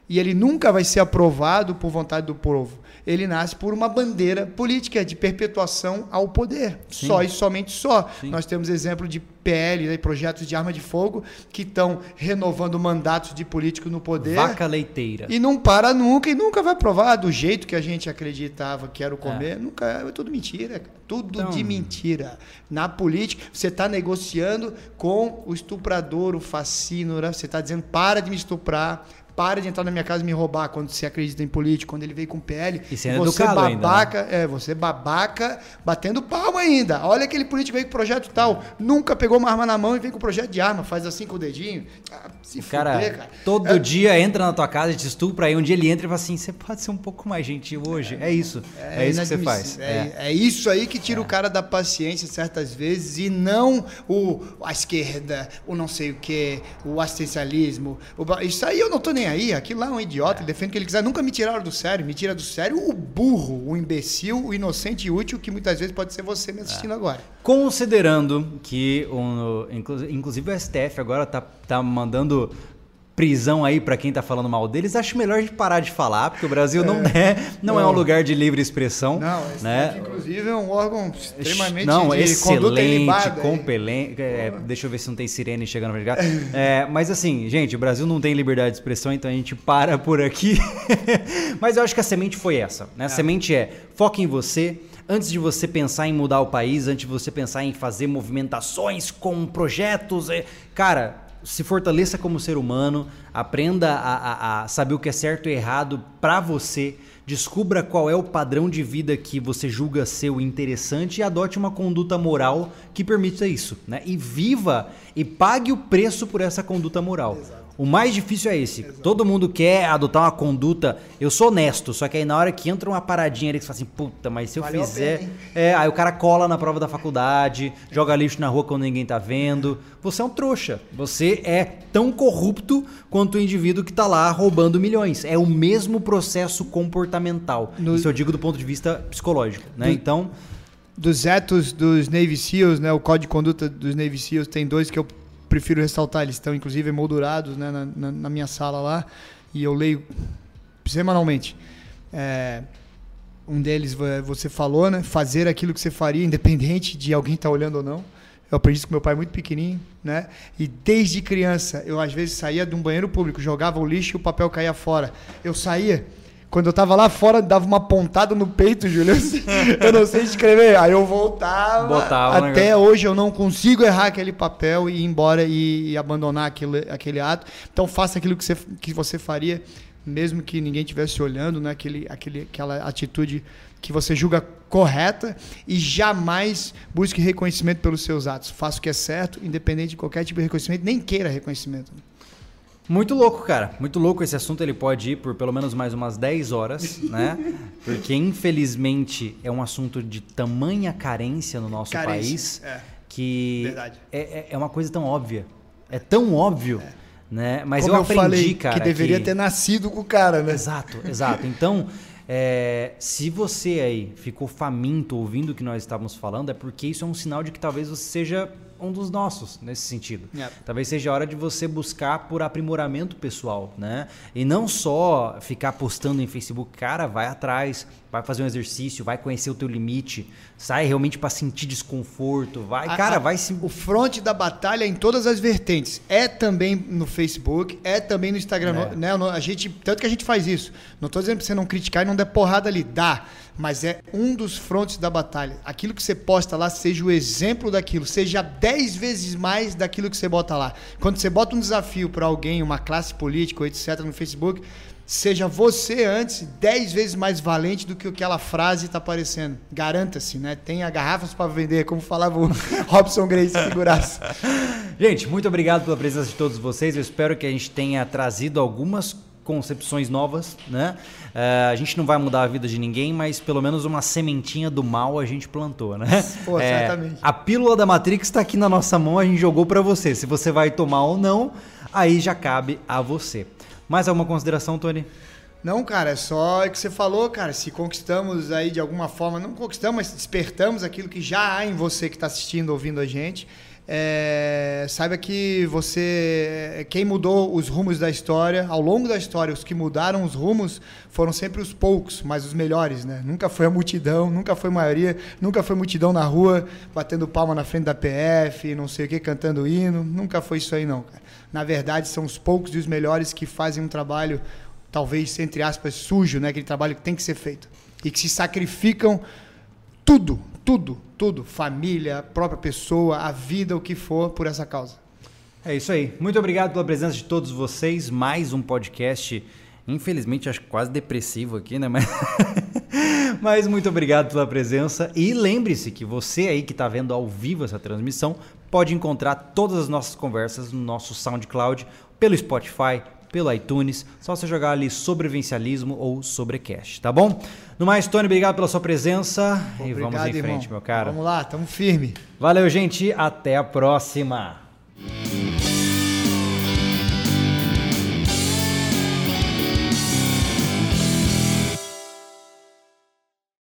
E ele nunca vai ser aprovado por vontade do povo. Ele nasce por uma bandeira política de perpetuação ao poder. Sim. Só e somente só. Sim. Nós temos exemplo de PL, né, projetos de arma de fogo, que estão renovando mandatos de políticos no poder. Vaca leiteira. E não para nunca e nunca vai aprovar do jeito que a gente acreditava que era o comer. Nunca é tudo mentira, tudo Então- de mentira. Na política, você está negociando com o estuprador, o fascínora, você está dizendo para de me estuprar. Para de entrar na minha casa e me roubar quando você acredita em político, quando ele veio com PL. E sendo você educado ainda, né? babaca, é, você babaca, batendo palma ainda. Olha aquele político veio com projeto tal, nunca pegou uma arma na mão e veio com projeto de arma, faz assim com o dedinho. Ah, se O cara, fuder, cara. todo É- dia entra na tua casa e te estupra, aí um dia ele entra e fala assim, você pode ser um pouco mais gentil hoje. É, isso. É, isso que você faz. inadmissível. É, é isso aí que tira o cara da paciência certas vezes e não o a esquerda, o não sei o que, o assistencialismo. o isso aí eu não tô nem aí. Aquilo lá é um idiota, ele defende o que ele quiser. Nunca me tiraram do sério. Me tira do sério o burro, o imbecil, o inocente e útil que muitas vezes pode ser você me assistindo agora. Considerando que, inclu- inclusive o STF agora tá, tá mandando prisão aí pra quem tá falando mal deles, acho melhor a gente parar de falar, porque o Brasil não é, não é um lugar de livre expressão. Não, esse né? inclusive é um órgão extremamente não, de excelente, compelente. é, deixa eu ver se não tem sirene chegando pra cá. <laughs> É, mas assim, gente, o Brasil não tem liberdade de expressão, então a gente para por aqui. <laughs> mas eu acho que a semente foi essa. Né? A semente é foca em você. Antes de você pensar em mudar o país, antes de você pensar em fazer movimentações com projetos, é, cara, se fortaleça como ser humano, aprenda a, a- a saber o que é certo e errado pra você, descubra qual é o padrão de vida que você julga ser o interessante e adote uma conduta moral que permita isso, né? E viva e pague o preço por essa conduta moral. O mais difícil é esse. Todo mundo quer adotar uma conduta. Eu sou honesto, só que aí na hora que entra uma paradinha ali que você fala assim, puta, mas se eu Valeu fizer. hein? É, aí o cara cola na prova da faculdade, joga lixo na rua quando ninguém tá vendo. Você é um trouxa. Você é tão corrupto quanto o indivíduo que tá lá roubando milhões. É o mesmo processo comportamental. No- Isso eu digo do ponto de vista psicológico, né? Do- Então, dos etos dos Navy SEALs, né, o código de conduta dos Navy SEAls, tem dois que eu prefiro ressaltar. Eles estão, inclusive, moldurados né, na, na- na minha sala lá. E eu leio semanalmente. É, um deles vo- você falou, né? Fazer aquilo que você faria, independente de alguém estar olhando ou não. Eu aprendi isso com meu pai muito pequenininho, né? E desde criança, eu às vezes saía de um banheiro público, jogava o lixo e o papel caía fora. Eu saía Quando eu tava lá fora, dava uma pontada no peito, Júlio. eu não sei escrever. Aí eu voltava. Botava até hoje eu não consigo errar aquele papel e ir embora e, e abandonar aquele, aquele ato. Então faça aquilo que você, que você faria, mesmo que ninguém estivesse olhando, né? aquele, aquele, aquela atitude que você julga correta e jamais busque reconhecimento pelos seus atos. Faça o que é certo, independente de qualquer tipo de reconhecimento, nem queira reconhecimento. Muito louco, cara. Muito louco esse assunto. Ele pode ir por pelo menos mais umas 10 horas, né? <laughs> Porque, infelizmente, é um assunto de tamanha carência no nosso carência, país é. que é, é, é, uma coisa tão óbvia. É tão óbvio. É. Né? Mas Como eu aprendi, falei, cara. Que deveria que... ter nascido com o cara, né? Exato, exato. Então, é, se você aí ficou faminto ouvindo o que nós estávamos falando, é porque isso é um sinal de que talvez você seja um dos nossos nesse sentido. Yeah. Talvez seja a hora de você buscar por aprimoramento pessoal, né? E não só ficar postando em Facebook, cara, vai atrás, vai fazer um exercício, vai conhecer o teu limite, sai realmente para sentir desconforto, vai, a, cara, a, vai se O front da batalha é em todas as vertentes. É também no Facebook, é também no Instagram, é. né? A gente, tanto que a gente faz isso. Não estou dizendo para você não criticar e não der porrada ali, dá mas é um dos frontes da batalha. Aquilo que você posta lá seja o exemplo daquilo, seja dez vezes mais daquilo que você bota lá. Quando você bota um desafio para alguém, uma classe política, etc., no Facebook, seja você antes dez vezes mais valente do que aquela frase está aparecendo. Garanta-se, né? Tenha garrafas para vender, como falava o <laughs> Robson Grace Figuraça. <laughs> Gente, muito obrigado pela presença de todos vocês. Eu espero que a gente tenha trazido algumas concepções novas, né? Uh, a gente não vai mudar a vida de ninguém, mas pelo menos uma sementinha do mal a gente plantou, né? <laughs> Pô, é, certamente. A pílula da Matrix está aqui na nossa mão, a gente jogou para você. Se você vai tomar ou não, aí já cabe a você. Mais alguma consideração, Tony? Não, cara, é só o que você falou, cara. Se conquistamos aí de alguma forma, não conquistamos, mas despertamos aquilo que já há em você que está assistindo, ouvindo a gente. É, saiba que você, quem mudou os rumos da história, ao longo da história, os que mudaram os rumos foram sempre os poucos, mas os melhores, né? Nunca foi a multidão, nunca foi maioria, nunca foi multidão na rua, batendo palma na frente da PF, não sei o que, cantando hino, nunca foi isso aí não. Na verdade, são os poucos e os melhores que fazem um trabalho, talvez, entre aspas, sujo, né? Aquele trabalho que tem que ser feito. E que se sacrificam tudo, tudo, tudo, família, própria pessoa, a vida, o que for, por essa causa. É isso aí. Muito obrigado pela presença de todos vocês. Mais um podcast, infelizmente, acho quase depressivo aqui, né? <laughs> Mas, Mas muito obrigado pela presença. E lembre-se que você aí que está vendo ao vivo essa transmissão pode encontrar todas as nossas conversas no nosso SoundCloud, pelo Spotify, pelo iTunes. Só você jogar ali sobrevivencialismo ou sobrecast, tá bom? No mais, Tony, obrigado pela sua presença. Obrigado, e vamos em irmão. frente, meu cara. Vamos lá, tamo firme. Valeu, gente. Até a próxima.